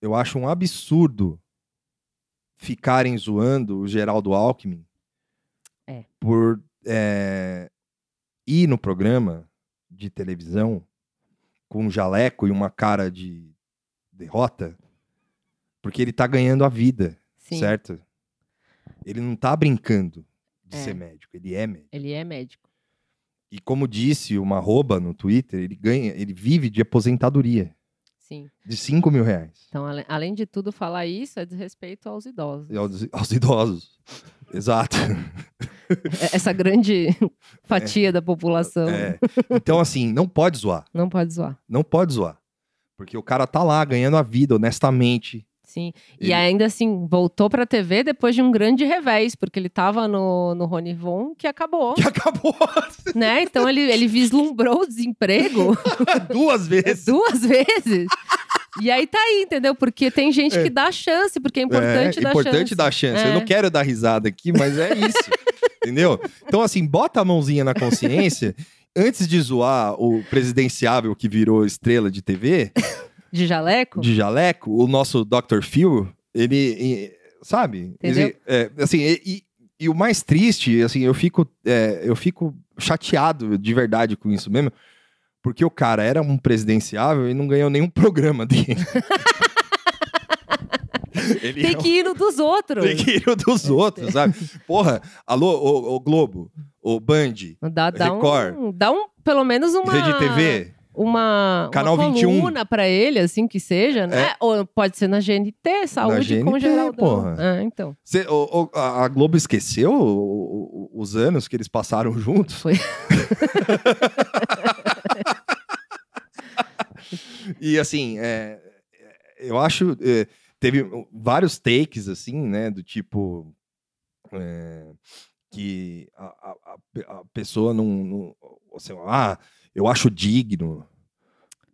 eu acho um absurdo ficarem zoando o Geraldo Alckmin É. por é, ir no programa de televisão com um jaleco e uma cara de derrota, porque ele tá ganhando a vida, Sim, certo? Ele não tá brincando de É. ser médico, ele é médico. ele é médico. E como disse uma arroba no Twitter, ele ganha, ele vive de aposentadoria Sim. de 5 mil reais. Então, além de tudo, falar isso é desrespeito aos idosos. E Aos, aos idosos. Exato. É- Essa grande fatia da população É. Então, assim, não pode zoar. não pode zoar. Não pode zoar. Porque o cara tá lá ganhando a vida honestamente. Sim. E Ele- ainda assim, voltou pra TV depois de um grande revés, porque ele tava no, no Rony Von, que acabou, Que acabou né? Então ele, ele vislumbrou o desemprego duas vezes. duas vezes. E aí tá aí, entendeu? Porque tem gente que dá chance, porque é importante é, dar importante chance. dar chance. Eu É. não quero dar risada aqui, mas é isso. entendeu? Então, assim, bota a mãozinha na consciência. Antes de zoar o presidenciável que virou estrela de TV, De jaleco? de jaleco, o nosso Dr. Phil, ele, e- sabe? Entendeu? Ele, é, assim, e, e- e o mais triste, assim, eu fico, é, eu fico chateado de verdade com isso mesmo, porque o cara era um presidenciável e não ganhou nenhum programa dele. Ele Tem é um- que ir no dos outros. tem que ir no dos outros, sabe? Porra, alô, ô, ô Globo, ô Band, Dá, dá Record. um, dá um, pelo menos uma... Rede TV, uma, Canal uma 21. coluna pra ele, assim que seja, né? Ou pode ser na GNT, saúde com GNT, porra. Ah, então. Cê- ô, ô, a a Globo esqueceu o- o- os anos que eles passaram juntos? Foi. e assim, é, é, eu acho. é, teve vários takes, assim, né? Do tipo. é, que a, a- a pe- a pessoa não. não assim, ah, eu acho digno.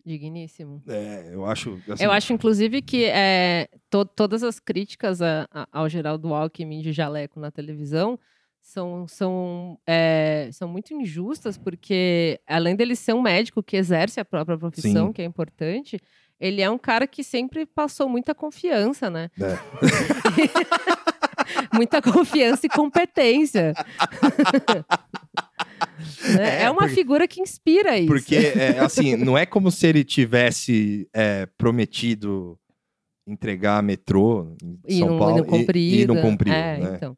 Digníssimo. é, eu acho. assim, Eu acho, inclusive, que é, to- todas as críticas a- a- ao Geraldo Alckmin de jaleco na televisão são, são, é, são muito injustas, porque além dele ser um médico que exerce a própria profissão, Sim. que é importante, ele é um cara que sempre passou muita confiança, né? É. muita confiança e competência. Né? É, é, uma porque- figura que inspira isso. Porque, é, assim, não é como se ele tivesse é, prometido entregar metrô em e São não, Paulo e não cumpriu. e, não cumpriu, é, né? então.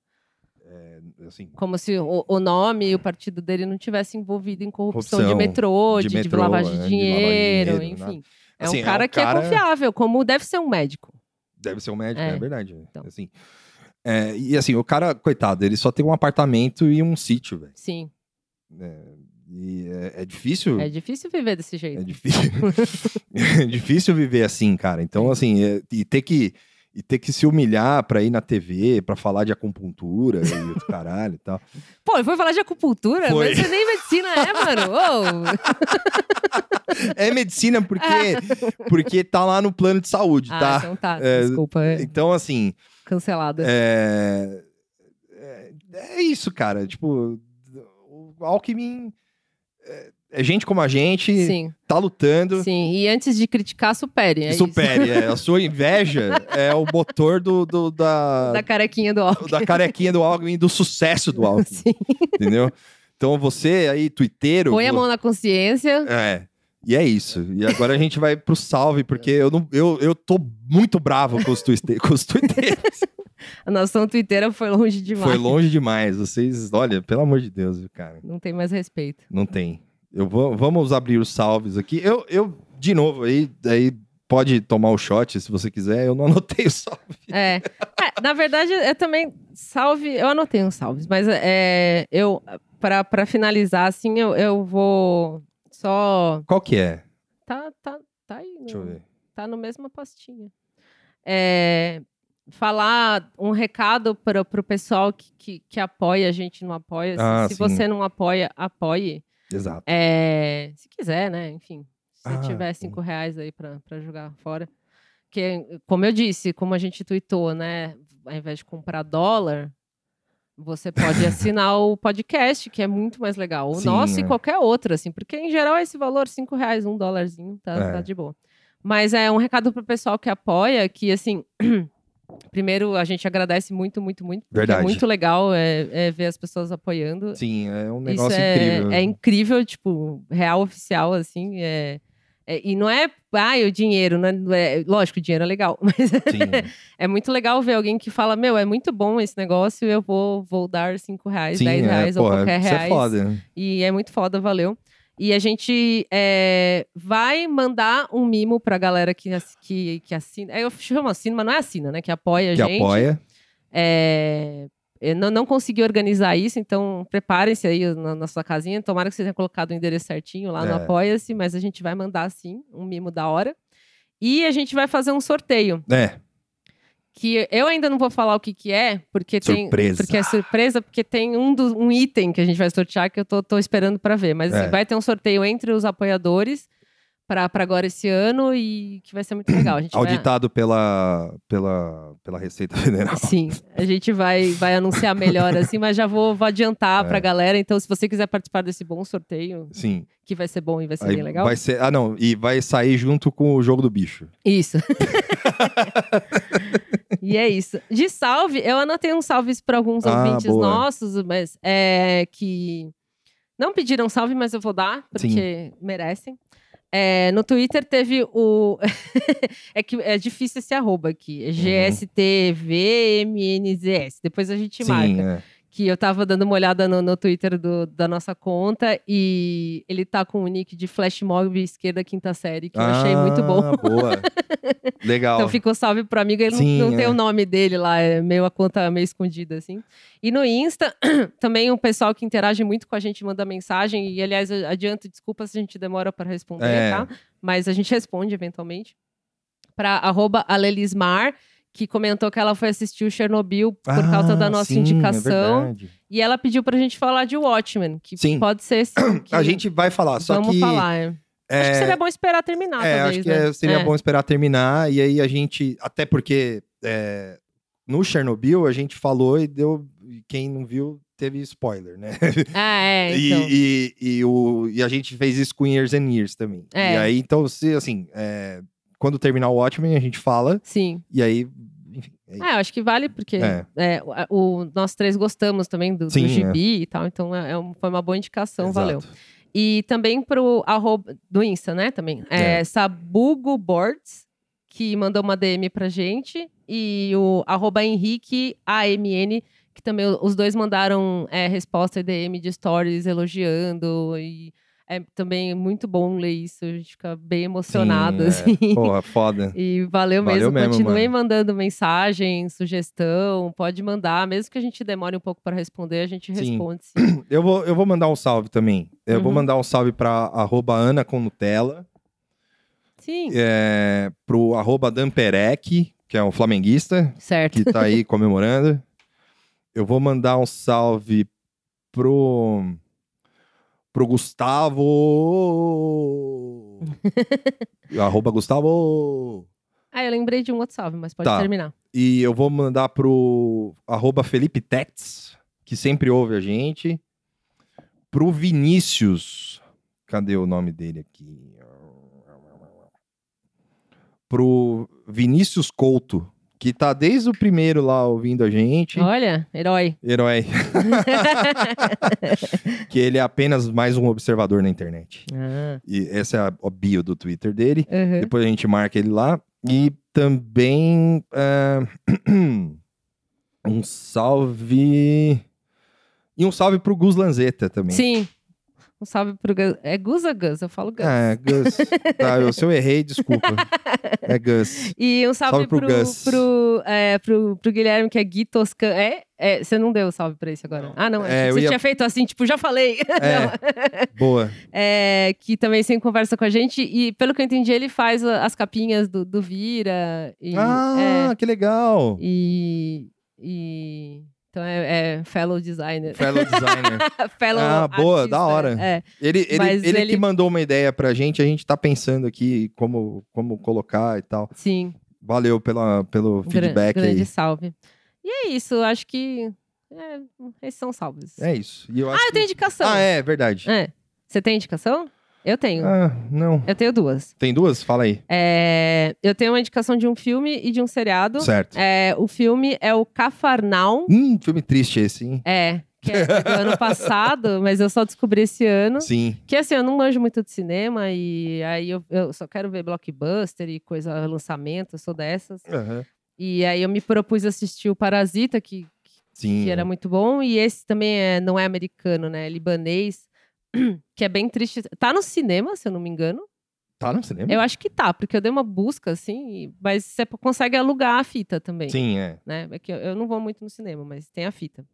Assim, Como se o, o nome e o partido dele não tivesse envolvido em corrupção, Corrupção, de metrô, de de, metrô, lavagem é, de dinheiro, lavagem de dinheiro, enfim. É Assim, um é cara um que cara- é confiável, como deve ser um médico. deve ser um médico, É, é, verdade. então. Assim, é, e assim, o cara, coitado, ele só tem um apartamento e um sítio, velho. Sim, É, e é, é difícil. é difícil viver desse É jeito. difícil. é difícil viver assim, cara. Então, assim, é- e ter que e ter que se humilhar pra ir na TV, pra falar de acupuntura e outro caralho e tal. Pô, ele foi falar de acupuntura? Foi. Mas você nem medicina é, mano. Ô, É medicina porque porque tá lá no plano de saúde, Ah, tá? então tá. É, Desculpa, é Então, assim, cancelada. é, é, é isso, cara. Tipo, o Alckmin é, gente como a gente, Sim, tá lutando. sim. E antes de criticar, supere. É isso. supere. é. a sua inveja é o motor do, do- da, Da carequinha do álcool. da carequinha do Alckmin, do sucesso do Alckmin, Sim. entendeu? Então você aí, twitteiro... Põe a mão na consciência. É, e é isso. E agora a gente vai pro salve, porque eu, não, eu, eu tô muito bravo com os, tuite- com os twitteiros. A nação twitteira foi longe demais. Foi longe demais. Vocês, olha, pelo amor de Deus, cara. Não tem mais respeito. Não tem. Eu vou, vamos abrir os salves aqui. Eu, eu de novo, aí, aí pode tomar o shot se você quiser. Eu não anotei o salve. É. É, na verdade, eu também salve. Eu anotei uns salves, mas é, eu para finalizar assim, eu, eu vou só Qual que é? tá tá tá aí. Deixa eu no- ver. Tá no mesma pastinha. É, falar um recado para o pessoal que, que, que apoia a gente não apoia. Se- Ah, se sim. você não apoia, apoie. Exato. É, se quiser, né? Enfim, se Ah, tiver sim. cinco reais aí pra pra jogar fora. Que, como eu disse, como a gente tweetou, né? Ao invés de comprar dólar, você pode assinar o podcast, que é muito mais legal. O Sim, nosso é. e qualquer outro, assim, porque em geral esse valor, cinco reais, um dólarzinho, tá, É. tá de boa. Mas é um recado pro pessoal que apoia, que assim. Primeiro, a gente agradece muito, muito, muito. porque Verdade. É muito legal é, é ver as pessoas apoiando. Sim, é um negócio é, incrível. É incrível, tipo, real oficial, assim. É, é- e não é, ah, o dinheiro, né? é- lógico, o dinheiro é legal, mas Sim, é muito legal ver alguém que fala: Meu, é muito bom esse negócio, eu vou, vou dar 5 reais, sim, 10 é, reais ou qualquer isso reais. é foda. E é muito foda, valeu. E a gente é, vai mandar um mimo pra galera que, que, que assina. Eu chamo assina, mas não é assina, né? Que apoia a Que gente. apoia. É, eu não, não consegui organizar isso, então preparem-se aí na, na sua casinha. Tomara que você tenha colocado o endereço certinho lá no É. Apoia-se, mas a gente vai mandar sim um mimo da hora. E a gente vai fazer um sorteio. É, Que eu ainda não vou falar o que, que é, porque tem. Surpresa. Porque é surpresa, porque tem um, dos- um item que a gente vai sortear que eu tô, tô esperando para ver. Mas assim, É. vai ter um sorteio entre os apoiadores para agora esse ano e que vai ser muito legal. A gente vai- auditado pela, pela, pela Receita Federal. Sim, a gente vai, vai anunciar melhor assim, mas já vou, vou adiantar É. pra galera. Então, se você quiser participar desse bom sorteio, Sim. que vai ser bom e vai ser Aí bem legal. Vai ser, ah, não, e vai sair junto com o jogo do bicho. Isso. e é isso. De salve, eu anotei uns salves para alguns Ah, ouvintes boa. nossos, mas é que não pediram salve, mas eu vou dar, porque merecem. É, no Twitter teve o. é que é difícil esse arroba aqui. É GSTVMNZS. Depois a gente marca. Sim, é. Que eu tava dando uma olhada no, no Twitter do- da nossa conta e ele tá com o nick de Flash Mob esquerda quinta série, que eu achei muito bom. Ah, boa. Legal. Então ficou salve pro amigo, ele não- Sim, não, tem é. o nome dele lá, é meio a conta meio escondida, assim. E no Insta, também o pessoal que interage muito com a gente manda mensagem, e aliás, adianto, desculpa se a gente demora para responder, É. tá? Mas a gente responde eventualmente. Pra arroba Alelismar, que comentou que ela foi assistir o Chernobyl por causa da Ah, nossa sim, indicação. É. E ela pediu pra gente falar de Watchmen, que Sim. pode ser sim, que A gente vai falar, só vamos que. falar. é. é, Acho que seria bom esperar terminar, é, talvez, acho que né? é- seria É. bom esperar terminar. E aí a gente. Até porque é, no Chernobyl a gente falou e deu. e Quem não viu teve spoiler, né? Ah, é, E- então. e, e, o, e a gente fez isso com Years and Years também. É. E aí, então, se assim, é, quando terminar o Watchmen, a gente fala, Sim. e aí, enfim. é. Ah, eu acho que vale, porque É. é, o, o- nós três gostamos também do, do Sim, gibi e tal, então é, é foi uma boa indicação, Exato. valeu. E também pro arroba do Insta, né, também. É, É. Sabugo Boards, que mandou uma DM pra gente, e o arroba Henrique AMN, que também os dois mandaram é, resposta e DM de stories elogiando, e é também muito bom ler isso, a gente fica bem emocionado, Sim, assim. é. Porra, foda. E valeu, Valeu mesmo. mesmo, Continuem mandando mensagem, sugestão, pode mandar. Mesmo que a gente demore um pouco para responder, a gente Sim. responde sim. Eu vou, eu vou mandar um salve também. Eu vou Uhum. mandar um salve pra arroba Ana com Nutella, Sim, é, pro arroba Damperec, que é um flamenguista, certo. que tá aí comemorando. Eu vou mandar um salve pro. Pro Gustavo. arroba Gustavo. Ah, eu lembrei de um outro salve, mas pode Tá. terminar. E eu vou mandar pro arroba Felipe Tex, que sempre ouve a gente. Pro Vinícius. Cadê o nome dele aqui? Pro Vinícius Couto, que tá desde o primeiro lá ouvindo a gente. Olha, herói. Herói. que ele é apenas mais um observador na internet. Ah, E essa é a a bio do Twitter dele. uhum. Depois a gente marca ele lá. E também ah, um salve. E um salve pro Gus Lanzetta também. Sim. Um salve pro Gus. É Gus ou Gus? Eu falo Gus. É, Gus. tá, eu- se eu errei, desculpa. É Gus. E um salve, Salve pro pro, Gus. pro, é, pro, pro Guilherme, que é Gui Toscan. É, é, você não deu salve pra esse agora? Ah, não. É, eu você ia- tinha feito assim, tipo, já falei. É, boa. É, que também sempre conversa com a gente. E pelo que eu entendi, ele faz as capinhas do, do Vira. E, ah, é, que legal. e, e- Então é, é fellow designer. Fellow designer. fellow Ah, boa, artista, da hora. É. Ele, ele, ele, ele- que mandou uma ideia pra gente, a gente tá pensando aqui como, como colocar e tal. Sim. Valeu pela, pelo feedback grande aí. salve. E é isso, acho que. é, esses são salves. É isso. Eu ah, eu tenho que- indicação. Ah, é, verdade. É. Você tem indicação? Eu tenho. Ah, não. Eu tenho duas. Tem duas? Fala aí. É, eu tenho uma indicação de um filme e de um seriado. Certo. É, o filme é o Cafarnaum. Hum, filme triste esse, hein? É, que é do ano passado, mas eu só descobri esse ano. Sim. Que assim, eu não manjo muito de cinema e aí eu, eu só quero ver blockbuster e coisa, lançamento, eu sou dessas. Aham. E aí eu me propus assistir o Parasita, que, Sim. que era muito bom, e esse também é, não é americano, né? É libanês, que é bem triste. Tá no cinema, se eu não me engano. Tá no cinema? Eu acho que tá, porque eu dei uma busca, assim, mas você consegue alugar a fita também. Sim, é. né? É que eu, não vou muito no cinema, mas tem a fita.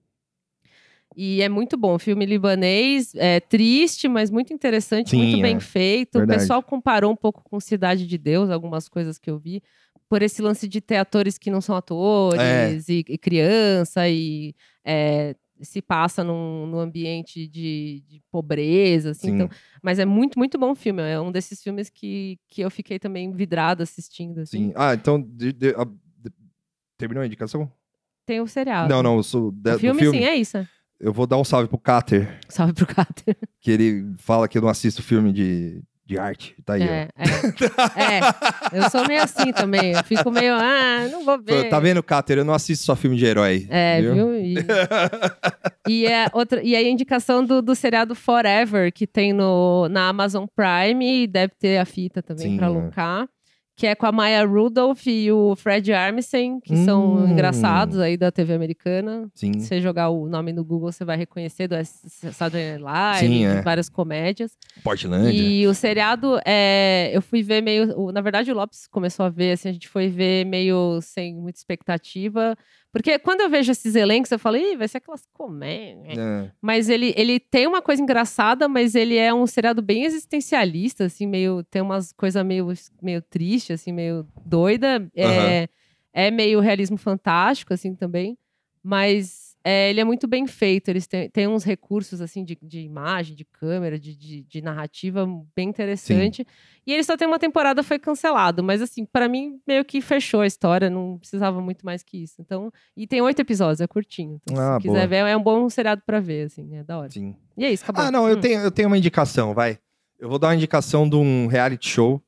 E é muito bom. Filme libanês, é triste, mas muito interessante, Sim, muito bem é. feito. Verdade. O pessoal comparou um pouco com Cidade de Deus, algumas coisas que eu vi, por esse lance de ter atores que não são atores É. e, e criança e é, se passa num, num ambiente de, de pobreza, assim. Sim. Então, mas é muito, muito bom filme. É um desses filmes que, que eu fiquei também vidrada assistindo. Assim. Sim. Ah, então. de- de- a- de- terminou a indicação? Tem o seriado. Não, não. Sou da- O filme, filme. sim, é isso. Eu vou dar um salve pro Cáter, Salve pro Cáter. que ele fala que eu não assisto filme de, de arte. Tá aí, É, é. É, eu sou meio assim também. Eu fico meio, ah, não vou ó. ver. Tá vendo, Cáter? Eu não assisto só filme de herói. É, viu? viu? E, e, é outra, e aí a indicação do, do seriado Forever, que tem no, na Amazon Prime, e deve ter a fita também Sim, pra é. alocar. Que é com a Maya Rudolph e o Fred Armisen, que são Hum. engraçados aí da TV americana. Sim. Se você jogar o nome no Google, você vai reconhecer do Saturday Night Live, Sim, é. várias comédias. Portland. E o seriado, é, eu fui ver meio. Na verdade, o Lopes começou a ver, assim, a gente foi ver meio sem muita expectativa. Porque quando eu vejo esses elencos, eu falo, ih, vai ser aquelas comédias. É. Mas ele, ele tem uma coisa engraçada, mas ele é um seriado bem existencialista, assim, meio. Tem umas coisas meio, meio triste, assim, meio doida. É, é meio realismo fantástico, assim, também. Mas é, ele é muito bem feito. Eles têm, têm uns recursos, assim, de, de imagem, de câmera, de, de, de narrativa bem interessante. E ele só tem uma temporada, foi cancelado. Mas, assim, pra mim, meio que fechou a história. Não precisava muito mais que isso. Então, e tem oito episódios, é curtinho. Então, Ah, se quiser boa. ver, é um bom seriado pra ver, assim, é da hora. Sim. E é isso, acabou. Ah, não, eu Hum. tenho, eu tenho uma indicação, vai. Eu vou dar uma indicação de um reality show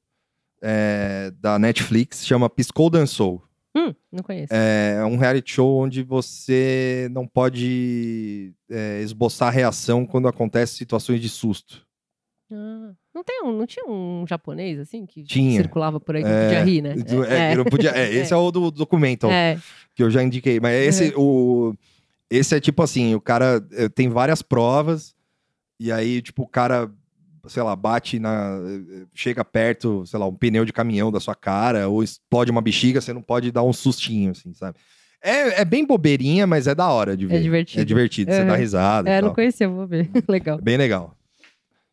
é, da Netflix, chama Piscou Dançou. Hum, não conheço. É um reality show onde você não pode é, esboçar reação quando acontecem situações de susto. Ah, não, tem um, não tinha um japonês, assim, que Tinha. circulava por aí, que É, podia rir, né? É, não podia- é, esse é. o do documento É, que eu já indiquei. Mas esse, o, esse é tipo assim, o cara eh, tem várias provas, e aí, tipo, o cara, sei lá, bate na. Chega perto, sei lá, um pneu de caminhão da sua cara, ou explode uma bexiga, você não pode dar um sustinho, assim, sabe? É, é bem bobeirinha, mas é da hora de ver. divertido. É divertido, você Uhum. dá risada. é não conhecia, vou ver. Legal. Bem legal.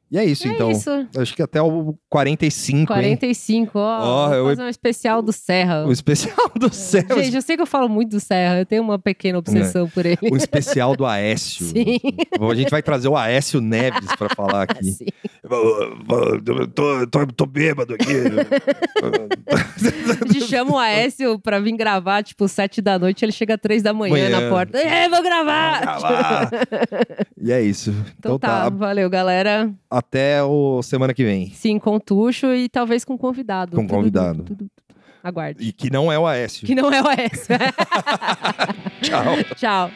E é isso, É então. isso. Acho que até o 45, hein? 45, ó. Ó, vou eu- fazer um especial do Serra. O especial do céu. Gente, eu sei que eu falo muito do Serra, eu tenho uma pequena obsessão por ele. O especial do Aécio. Sim. A gente vai trazer o Aécio Neves pra falar aqui. Sim. Eu tô, tô, tô bêbado aqui. A gente chama o Aécio pra vir gravar, tipo, sete da noite, ele chega às três da manhã, Manhã. na porta. É, vou gravar! Gravar. e é isso. Então, Então tá, tá. valeu, galera. Até o semana que vem. Sim, com tucho e talvez com convidado. Com Tudo, convidado. tudo, tudo, tudo. Aguarde. E que não é o Aécio. Que não é o Aécio. Tchau. Tchau.